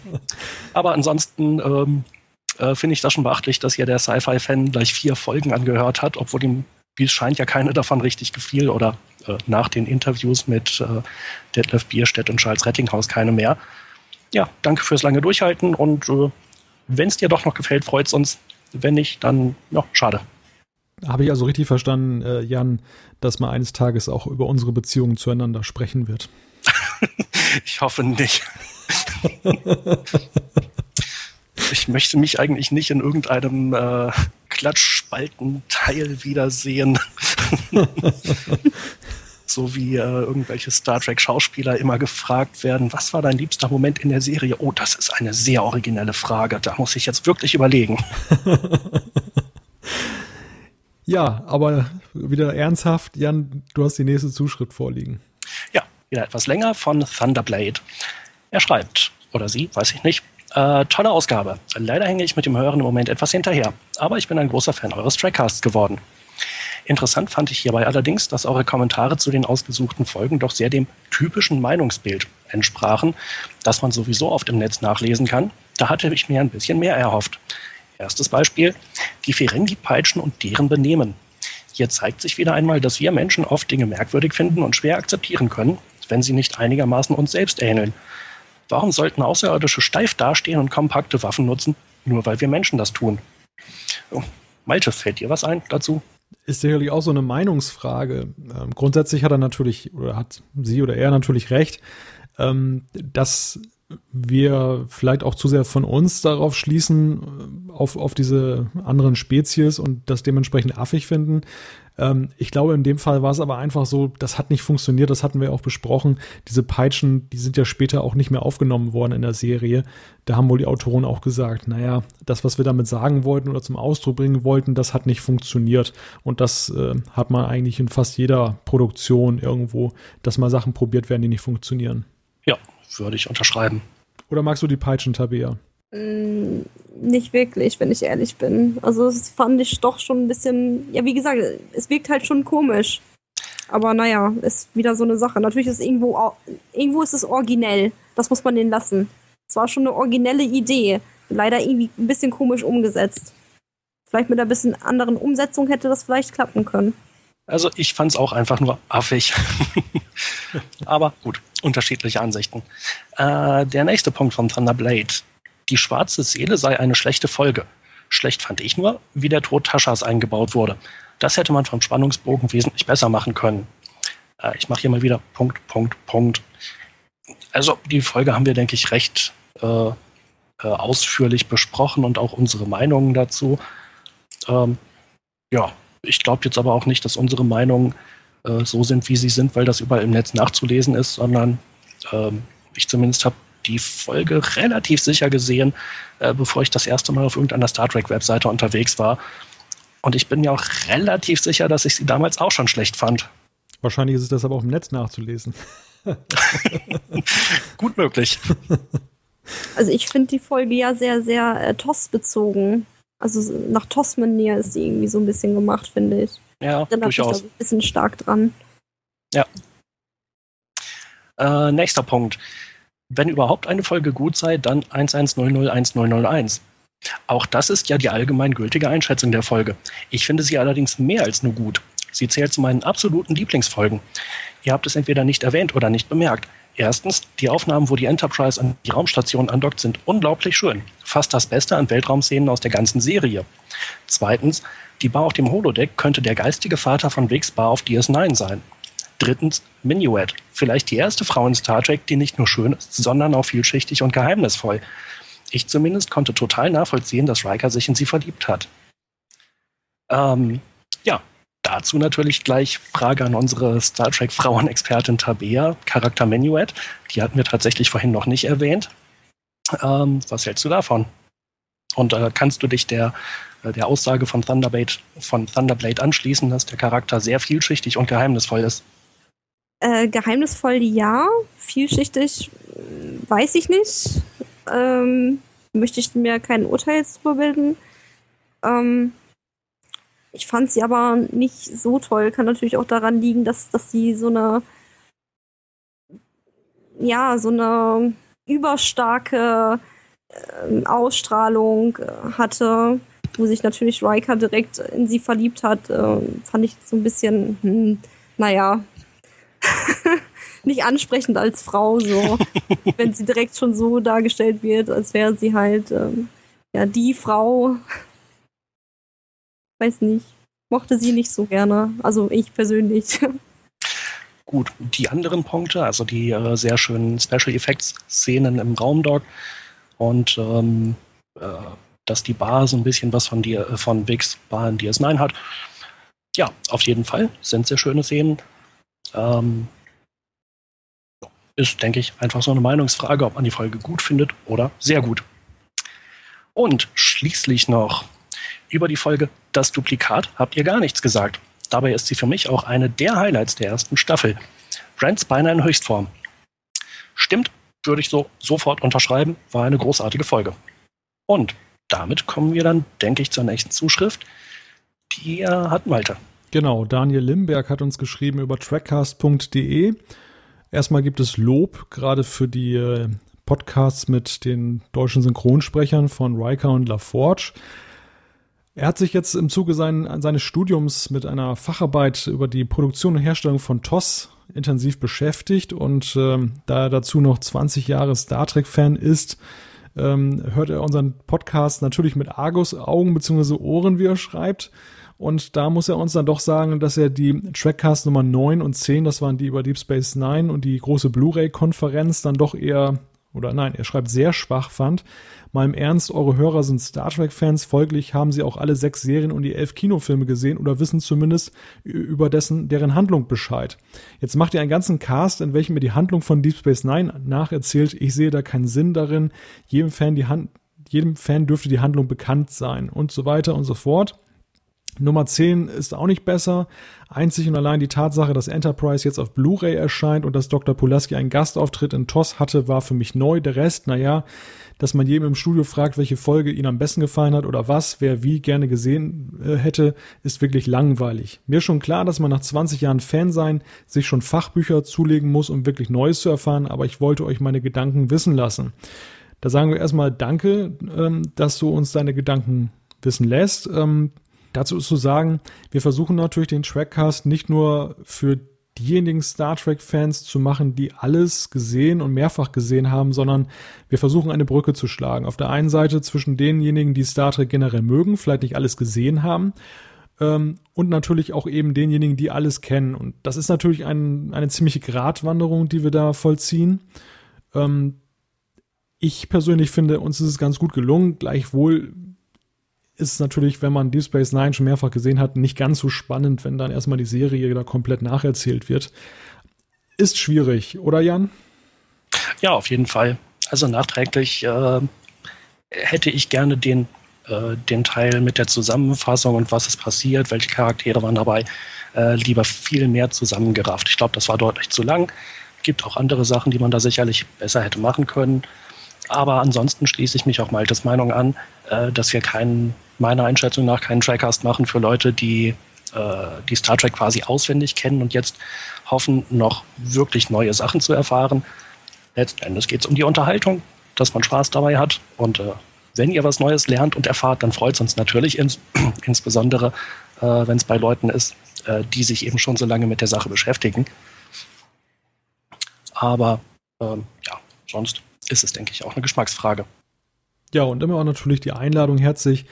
[laughs] Aber ansonsten ähm, äh, finde ich das schon beachtlich, dass hier der Sci-Fi-Fan gleich vier Folgen angehört hat, obwohl ihm, wie es scheint, ja keine davon richtig gefiel oder äh, nach den Interviews mit äh, Detlef Bierstedt und Charles Rettinghaus keine mehr. Ja, danke fürs lange Durchhalten und äh, wenn es dir doch noch gefällt, freut es uns. Wenn nicht, dann ja, schade. Habe ich also richtig verstanden, äh, Jan, dass man eines Tages auch über unsere Beziehungen zueinander sprechen wird? [laughs] ich hoffe nicht. ich möchte mich eigentlich nicht in irgendeinem äh, Klatschspaltenteil wiedersehen. [laughs] so wie äh, irgendwelche Star Trek Schauspieler immer gefragt werden, was war dein liebster Moment in der Serie? Oh, das ist eine sehr originelle Frage. Da muss ich jetzt wirklich überlegen. [laughs] Ja, aber wieder ernsthaft, Jan, du hast die nächste Zuschrift vorliegen. Ja, wieder etwas länger von Thunderblade. Er schreibt, oder sie, weiß ich nicht, äh, tolle Ausgabe. Leider hänge ich mit dem Hören im Moment etwas hinterher, aber ich bin ein großer Fan eures Trackcasts geworden. Interessant fand ich hierbei allerdings, dass eure Kommentare zu den ausgesuchten Folgen doch sehr dem typischen Meinungsbild entsprachen, das man sowieso oft im Netz nachlesen kann. Da hatte ich mir ein bisschen mehr erhofft. Erstes Beispiel, die Ferengi-Peitschen und deren Benehmen. Hier zeigt sich wieder einmal, dass wir Menschen oft Dinge merkwürdig finden und schwer akzeptieren können, wenn sie nicht einigermaßen uns selbst ähneln. Warum sollten Außerirdische steif dastehen und kompakte Waffen nutzen, nur weil wir Menschen das tun? Oh, Malte, fällt dir was ein dazu? Ist sicherlich auch so eine Meinungsfrage. Ähm, grundsätzlich hat er natürlich, oder hat sie oder er natürlich recht, ähm, dass wir vielleicht auch zu sehr von uns darauf schließen, äh, auf, auf diese anderen Spezies und das dementsprechend affig finden. Ähm, ich glaube, in dem Fall war es aber einfach so, das hat nicht funktioniert, das hatten wir auch besprochen. Diese Peitschen, die sind ja später auch nicht mehr aufgenommen worden in der Serie. Da haben wohl die Autoren auch gesagt, naja, das, was wir damit sagen wollten oder zum Ausdruck bringen wollten, das hat nicht funktioniert. Und das äh, hat man eigentlich in fast jeder Produktion irgendwo, dass mal Sachen probiert werden, die nicht funktionieren. Ja, würde ich unterschreiben. Oder magst du die Peitschen, Tabea? Mm, nicht wirklich, wenn ich ehrlich bin. Also das fand ich doch schon ein bisschen, ja wie gesagt, es wirkt halt schon komisch. Aber naja, ist wieder so eine Sache. Natürlich ist es irgendwo, irgendwo ist es originell. Das muss man denen lassen. Es war schon eine originelle Idee. Leider irgendwie ein bisschen komisch umgesetzt. Vielleicht mit einer bisschen anderen Umsetzung hätte das vielleicht klappen können. Also ich fand es auch einfach nur affig. [laughs] Aber gut, unterschiedliche Ansichten. Äh, der nächste Punkt von Thunderblade. Die schwarze Seele sei eine schlechte Folge. Schlecht fand ich nur, wie der Tod Taschas eingebaut wurde. Das hätte man vom Spannungsbogen wesentlich besser machen können. Äh, ich mache hier mal wieder Punkt, Punkt, Punkt. Also die Folge haben wir, denke ich, recht äh, äh ausführlich besprochen und auch unsere Meinungen dazu. Ähm, ja, ich glaube jetzt aber auch nicht, dass unsere Meinungen äh, so sind, wie sie sind, weil das überall im Netz nachzulesen ist, sondern ähm, Ich zumindest habe die Folge relativ sicher gesehen, äh, bevor ich das erste Mal auf irgendeiner Star Trek-Webseite unterwegs war. Und ich bin mir auch relativ sicher, dass ich sie damals auch schon schlecht fand. Wahrscheinlich ist es das aber auch im Netz nachzulesen. [laughs] Gut möglich. [laughs] Also ich finde die Folge ja sehr, sehr äh, TOS-bezogen. Also nach TOS-Manier ist sie irgendwie so ein bisschen gemacht, finde ich. Ja, Erinnert durchaus. Mich da ein bisschen stark dran. Ja. Äh, nächster Punkt. Wenn überhaupt eine Folge gut sei, dann 11001001. Auch das ist ja die allgemein gültige Einschätzung der Folge. Ich finde sie allerdings mehr als nur gut. Sie zählt zu meinen absoluten Lieblingsfolgen. Ihr habt es entweder nicht erwähnt oder nicht bemerkt. Erstens, die Aufnahmen, wo die Enterprise an die Raumstation andockt, sind unglaublich schön. Fast das Beste an Weltraumszenen aus der ganzen Serie. Zweitens, die Bar auf dem Holodeck könnte der geistige Vater von Vicks Bar auf DS9 sein. Drittens, Minuet. Vielleicht die erste Frau in Star Trek, die nicht nur schön ist, sondern auch vielschichtig und geheimnisvoll. Ich zumindest konnte total nachvollziehen, dass Riker sich in sie verliebt hat. Ähm, ja, dazu natürlich gleich Frage an unsere Star Trek Frauenexpertin Tabea, Charakter Minuet. Die hatten wir tatsächlich vorhin noch nicht erwähnt. Ähm, was hältst du davon? Und äh, kannst du dich der, äh, der Aussage von Thunderblade, von Thunderblade anschließen, dass der Charakter sehr vielschichtig und geheimnisvoll ist? Äh, geheimnisvoll ja, vielschichtig äh, weiß ich nicht. Ähm, möchte ich mir kein Urteil drüber bilden. Ähm, ich fand sie aber nicht so toll. Kann natürlich auch daran liegen, dass, dass sie so eine, ja, so eine überstarke äh, Ausstrahlung hatte, wo sich natürlich Riker direkt in sie verliebt hat. Äh, fand ich so ein bisschen, hm, naja, [laughs] nicht ansprechend als Frau, so, [laughs] wenn sie direkt schon so dargestellt wird, als wäre sie halt ähm, ja die Frau. Weiß nicht. Mochte sie nicht so gerne. Also ich persönlich. [laughs] Gut, die anderen Punkte, also die äh, sehr schönen Special Effects Szenen im Raumdock und ähm, äh, dass die Bar so ein bisschen was von, die, äh, von Vicks Bar in DS9 hat. Ja, auf jeden Fall sind sehr schöne Szenen. Ähm, ist, denke ich, einfach so eine Meinungsfrage, ob man die Folge gut findet oder sehr gut. Und schließlich noch über die Folge Das Duplikat habt ihr gar nichts gesagt. Dabei ist sie für mich auch eine der Highlights der ersten Staffel. Brent beinahe in Höchstform. Stimmt, würde ich so sofort unterschreiben, war eine großartige Folge. Und damit kommen wir dann, denke ich, zur nächsten Zuschrift. Die äh, hat Malte. Genau, Daniel Limberg hat uns geschrieben über trackcast.de. Erstmal gibt es Lob, gerade für die äh, Podcasts mit den deutschen Synchronsprechern von Riker und LaForge. Er hat sich jetzt im Zuge sein, seines Studiums mit einer Facharbeit über die Produktion und Herstellung von TOS intensiv beschäftigt und ähm, da er dazu noch 20 Jahre Star Trek-Fan ist, ähm, hört er unseren Podcast natürlich mit Argus Augen bzw. Ohren, wie er schreibt. Und da muss er uns dann doch sagen, dass er die Trackcast Nummer 9 und 10, das waren die über Deep Space Nine und die große Blu-ray-Konferenz, dann doch eher, oder nein, er schreibt sehr schwach fand. Mal im Ernst, eure Hörer sind Star Trek-Fans, folglich haben sie auch alle sechs Serien und die elf Kinofilme gesehen oder wissen zumindest über dessen, deren Handlung Bescheid. Jetzt macht ihr einen ganzen Cast, in welchem ihr die Handlung von Deep Space Nine nacherzählt. Ich sehe da keinen Sinn darin. Jedem Fan die Hand, jedem Fan dürfte die Handlung bekannt sein und so weiter und so fort. Nummer 10 ist auch nicht besser. Einzig und allein die Tatsache, dass Enterprise jetzt auf Blu-ray erscheint und dass Dr. Pulaski einen Gastauftritt in TOS hatte, war für mich neu. Der Rest, naja, dass man jedem im Studio fragt, welche Folge ihm am besten gefallen hat oder was, wer wie gerne gesehen äh, hätte, ist wirklich langweilig. Mir schon klar, dass man nach 20 Jahren Fan sein sich schon Fachbücher zulegen muss, um wirklich Neues zu erfahren, aber ich wollte euch meine Gedanken wissen lassen. Da sagen wir erstmal Danke, ähm, dass du uns deine Gedanken wissen lässt. Ähm, Dazu ist zu sagen, wir versuchen natürlich den Trackcast nicht nur für diejenigen Star Trek-Fans zu machen, die alles gesehen und mehrfach gesehen haben, sondern wir versuchen eine Brücke zu schlagen. Auf der einen Seite zwischen denjenigen, die Star Trek generell mögen, vielleicht nicht alles gesehen haben, ähm, und natürlich auch eben denjenigen, die alles kennen. Und das ist natürlich ein, eine ziemliche Gratwanderung, die wir da vollziehen. Ähm, ich persönlich finde, uns ist es ganz gut gelungen. Gleichwohl ist natürlich, wenn man Deep Space Nine schon mehrfach gesehen hat, nicht ganz so spannend, wenn dann erstmal die Serie da komplett nacherzählt wird. Ist schwierig, oder Jan? Ja, auf jeden Fall. Also nachträglich äh, hätte ich gerne den, äh, den Teil mit der Zusammenfassung und was ist passiert, welche Charaktere waren dabei, äh, lieber viel mehr zusammengerafft. Ich glaube, das war deutlich zu lang. Gibt auch andere Sachen, die man da sicherlich besser hätte machen können. Aber ansonsten schließe ich mich auch Maltes Meinung an, äh, dass wir keinen, meiner Einschätzung nach keinen Trackcast machen für Leute, die äh, die Star Trek quasi auswendig kennen und jetzt hoffen, noch wirklich neue Sachen zu erfahren. Letzten Endes geht es um die Unterhaltung, dass man Spaß dabei hat. Und äh, wenn ihr was Neues lernt und erfahrt, dann freut es uns natürlich ins, [clears throat] insbesondere, äh, wenn es bei Leuten ist, äh, die sich eben schon so lange mit der Sache beschäftigen. Aber ähm, ja, sonst ist es, denke ich, auch eine Geschmacksfrage. Ja, und immer auch natürlich die Einladung herzlich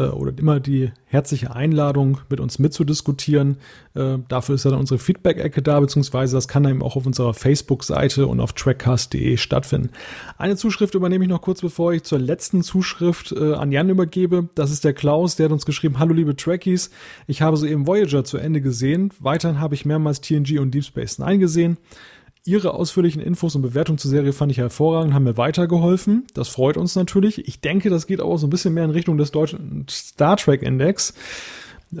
oder immer die herzliche Einladung, mit uns mitzudiskutieren. Äh, dafür ist ja dann unsere Feedback-Ecke da, beziehungsweise das kann eben auch auf unserer Facebook-Seite und auf trackcast.de stattfinden. Eine Zuschrift übernehme ich noch kurz, bevor ich zur letzten Zuschrift äh, an Jan übergebe. Das ist der Klaus, der hat uns geschrieben, hallo liebe Trekkies, ich habe soeben Voyager zu Ende gesehen. Weiterhin habe ich mehrmals TNG und Deep Space Nine gesehen. Ihre ausführlichen Infos und Bewertungen zur Serie fand ich hervorragend, haben mir weitergeholfen. Das freut uns natürlich. Ich denke, das geht auch so ein bisschen mehr in Richtung des deutschen Star Trek Index.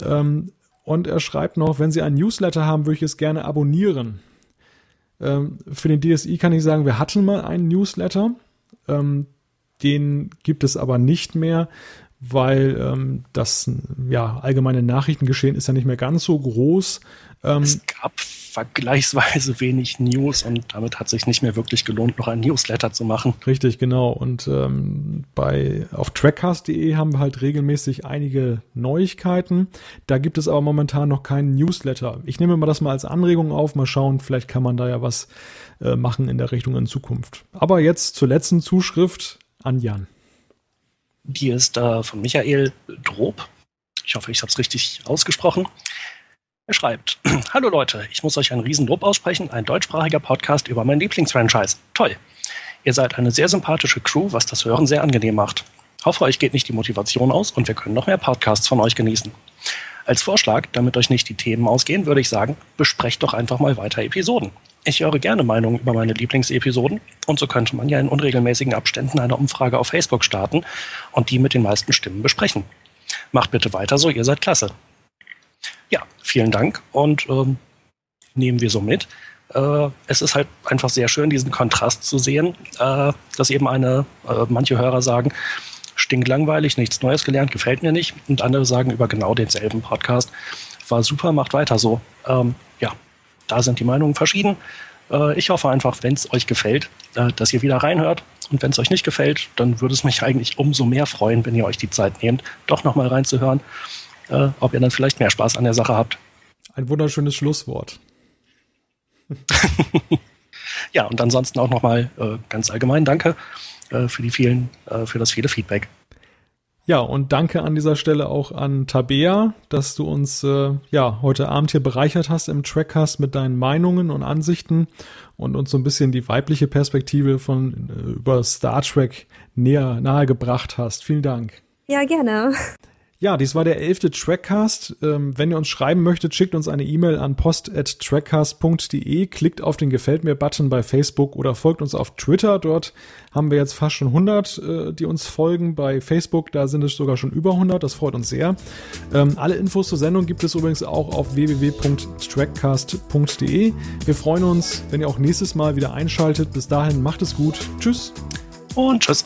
Ähm, und er schreibt noch, wenn Sie einen Newsletter haben, würde ich es gerne abonnieren. Ähm, für den DSI kann ich sagen, wir hatten mal einen Newsletter. Ähm, den gibt es aber nicht mehr, weil ähm, das ja, allgemeine Nachrichtengeschehen ist ja nicht mehr ganz so groß. Ähm, es gab vergleichsweise [laughs] wenig News und damit hat sich nicht mehr wirklich gelohnt, noch ein Newsletter zu machen. Richtig, genau. Und ähm, bei auf trackcast.de haben wir halt regelmäßig einige Neuigkeiten. Da gibt es aber momentan noch keinen Newsletter. Ich nehme mal das mal als Anregung auf, mal schauen, vielleicht kann man da ja was äh, machen in der Richtung in Zukunft. Aber jetzt zur letzten Zuschrift an Jan. Die ist äh, von Michael Drob. Ich hoffe, ich habe es richtig ausgesprochen. Er schreibt, [clears throat] Hallo Leute, ich muss euch einen Riesenlob aussprechen, ein deutschsprachiger Podcast über mein Lieblingsfranchise. Toll. Ihr seid eine sehr sympathische Crew, was das Hören sehr angenehm macht. Hoffe, euch geht nicht die Motivation aus und wir können noch mehr Podcasts von euch genießen. Als Vorschlag, damit euch nicht die Themen ausgehen, würde ich sagen, besprecht doch einfach mal weiter Episoden. Ich höre gerne Meinungen über meine Lieblingsepisoden und so könnte man ja in unregelmäßigen Abständen eine Umfrage auf Facebook starten und die mit den meisten Stimmen besprechen. Macht bitte weiter so, ihr seid klasse. Ja, vielen Dank und ähm, nehmen wir so mit. Äh, es ist halt einfach sehr schön, diesen Kontrast zu sehen, äh, dass eben eine, äh, manche Hörer sagen, stinklangweilig, nichts Neues gelernt, gefällt mir nicht. Und andere sagen über genau denselben Podcast, war super, macht weiter so. Ähm, ja, da sind die Meinungen verschieden. Äh, ich hoffe einfach, wenn es euch gefällt, äh, dass ihr wieder reinhört. Und wenn es euch nicht gefällt, dann würde es mich eigentlich umso mehr freuen, wenn ihr euch die Zeit nehmt, doch nochmal reinzuhören äh, ob ihr dann vielleicht mehr Spaß an der Sache habt. Ein wunderschönes Schlusswort. [laughs] ja, und ansonsten auch nochmal äh, ganz allgemein danke äh, für die vielen, äh, für das viele Feedback. Ja, und danke an dieser Stelle auch an Tabea, dass du uns äh, ja heute Abend hier bereichert hast im Trackcast mit deinen Meinungen und Ansichten und uns so ein bisschen die weibliche Perspektive von äh, über Star Trek näher nahegebracht hast. Vielen Dank. Ja, gerne. Ja, dies war der elfte Trackcast. Ähm, wenn ihr uns schreiben möchtet, schickt uns eine E-Mail an post.trackcast.de, klickt auf den Gefällt mir-Button bei Facebook oder folgt uns auf Twitter. Dort haben wir jetzt fast schon 100, äh, die uns folgen. Bei Facebook, da sind es sogar schon über 100. Das freut uns sehr. Ähm, alle Infos zur Sendung gibt es übrigens auch auf www.trackcast.de. Wir freuen uns, wenn ihr auch nächstes Mal wieder einschaltet. Bis dahin, macht es gut. Tschüss. Und tschüss.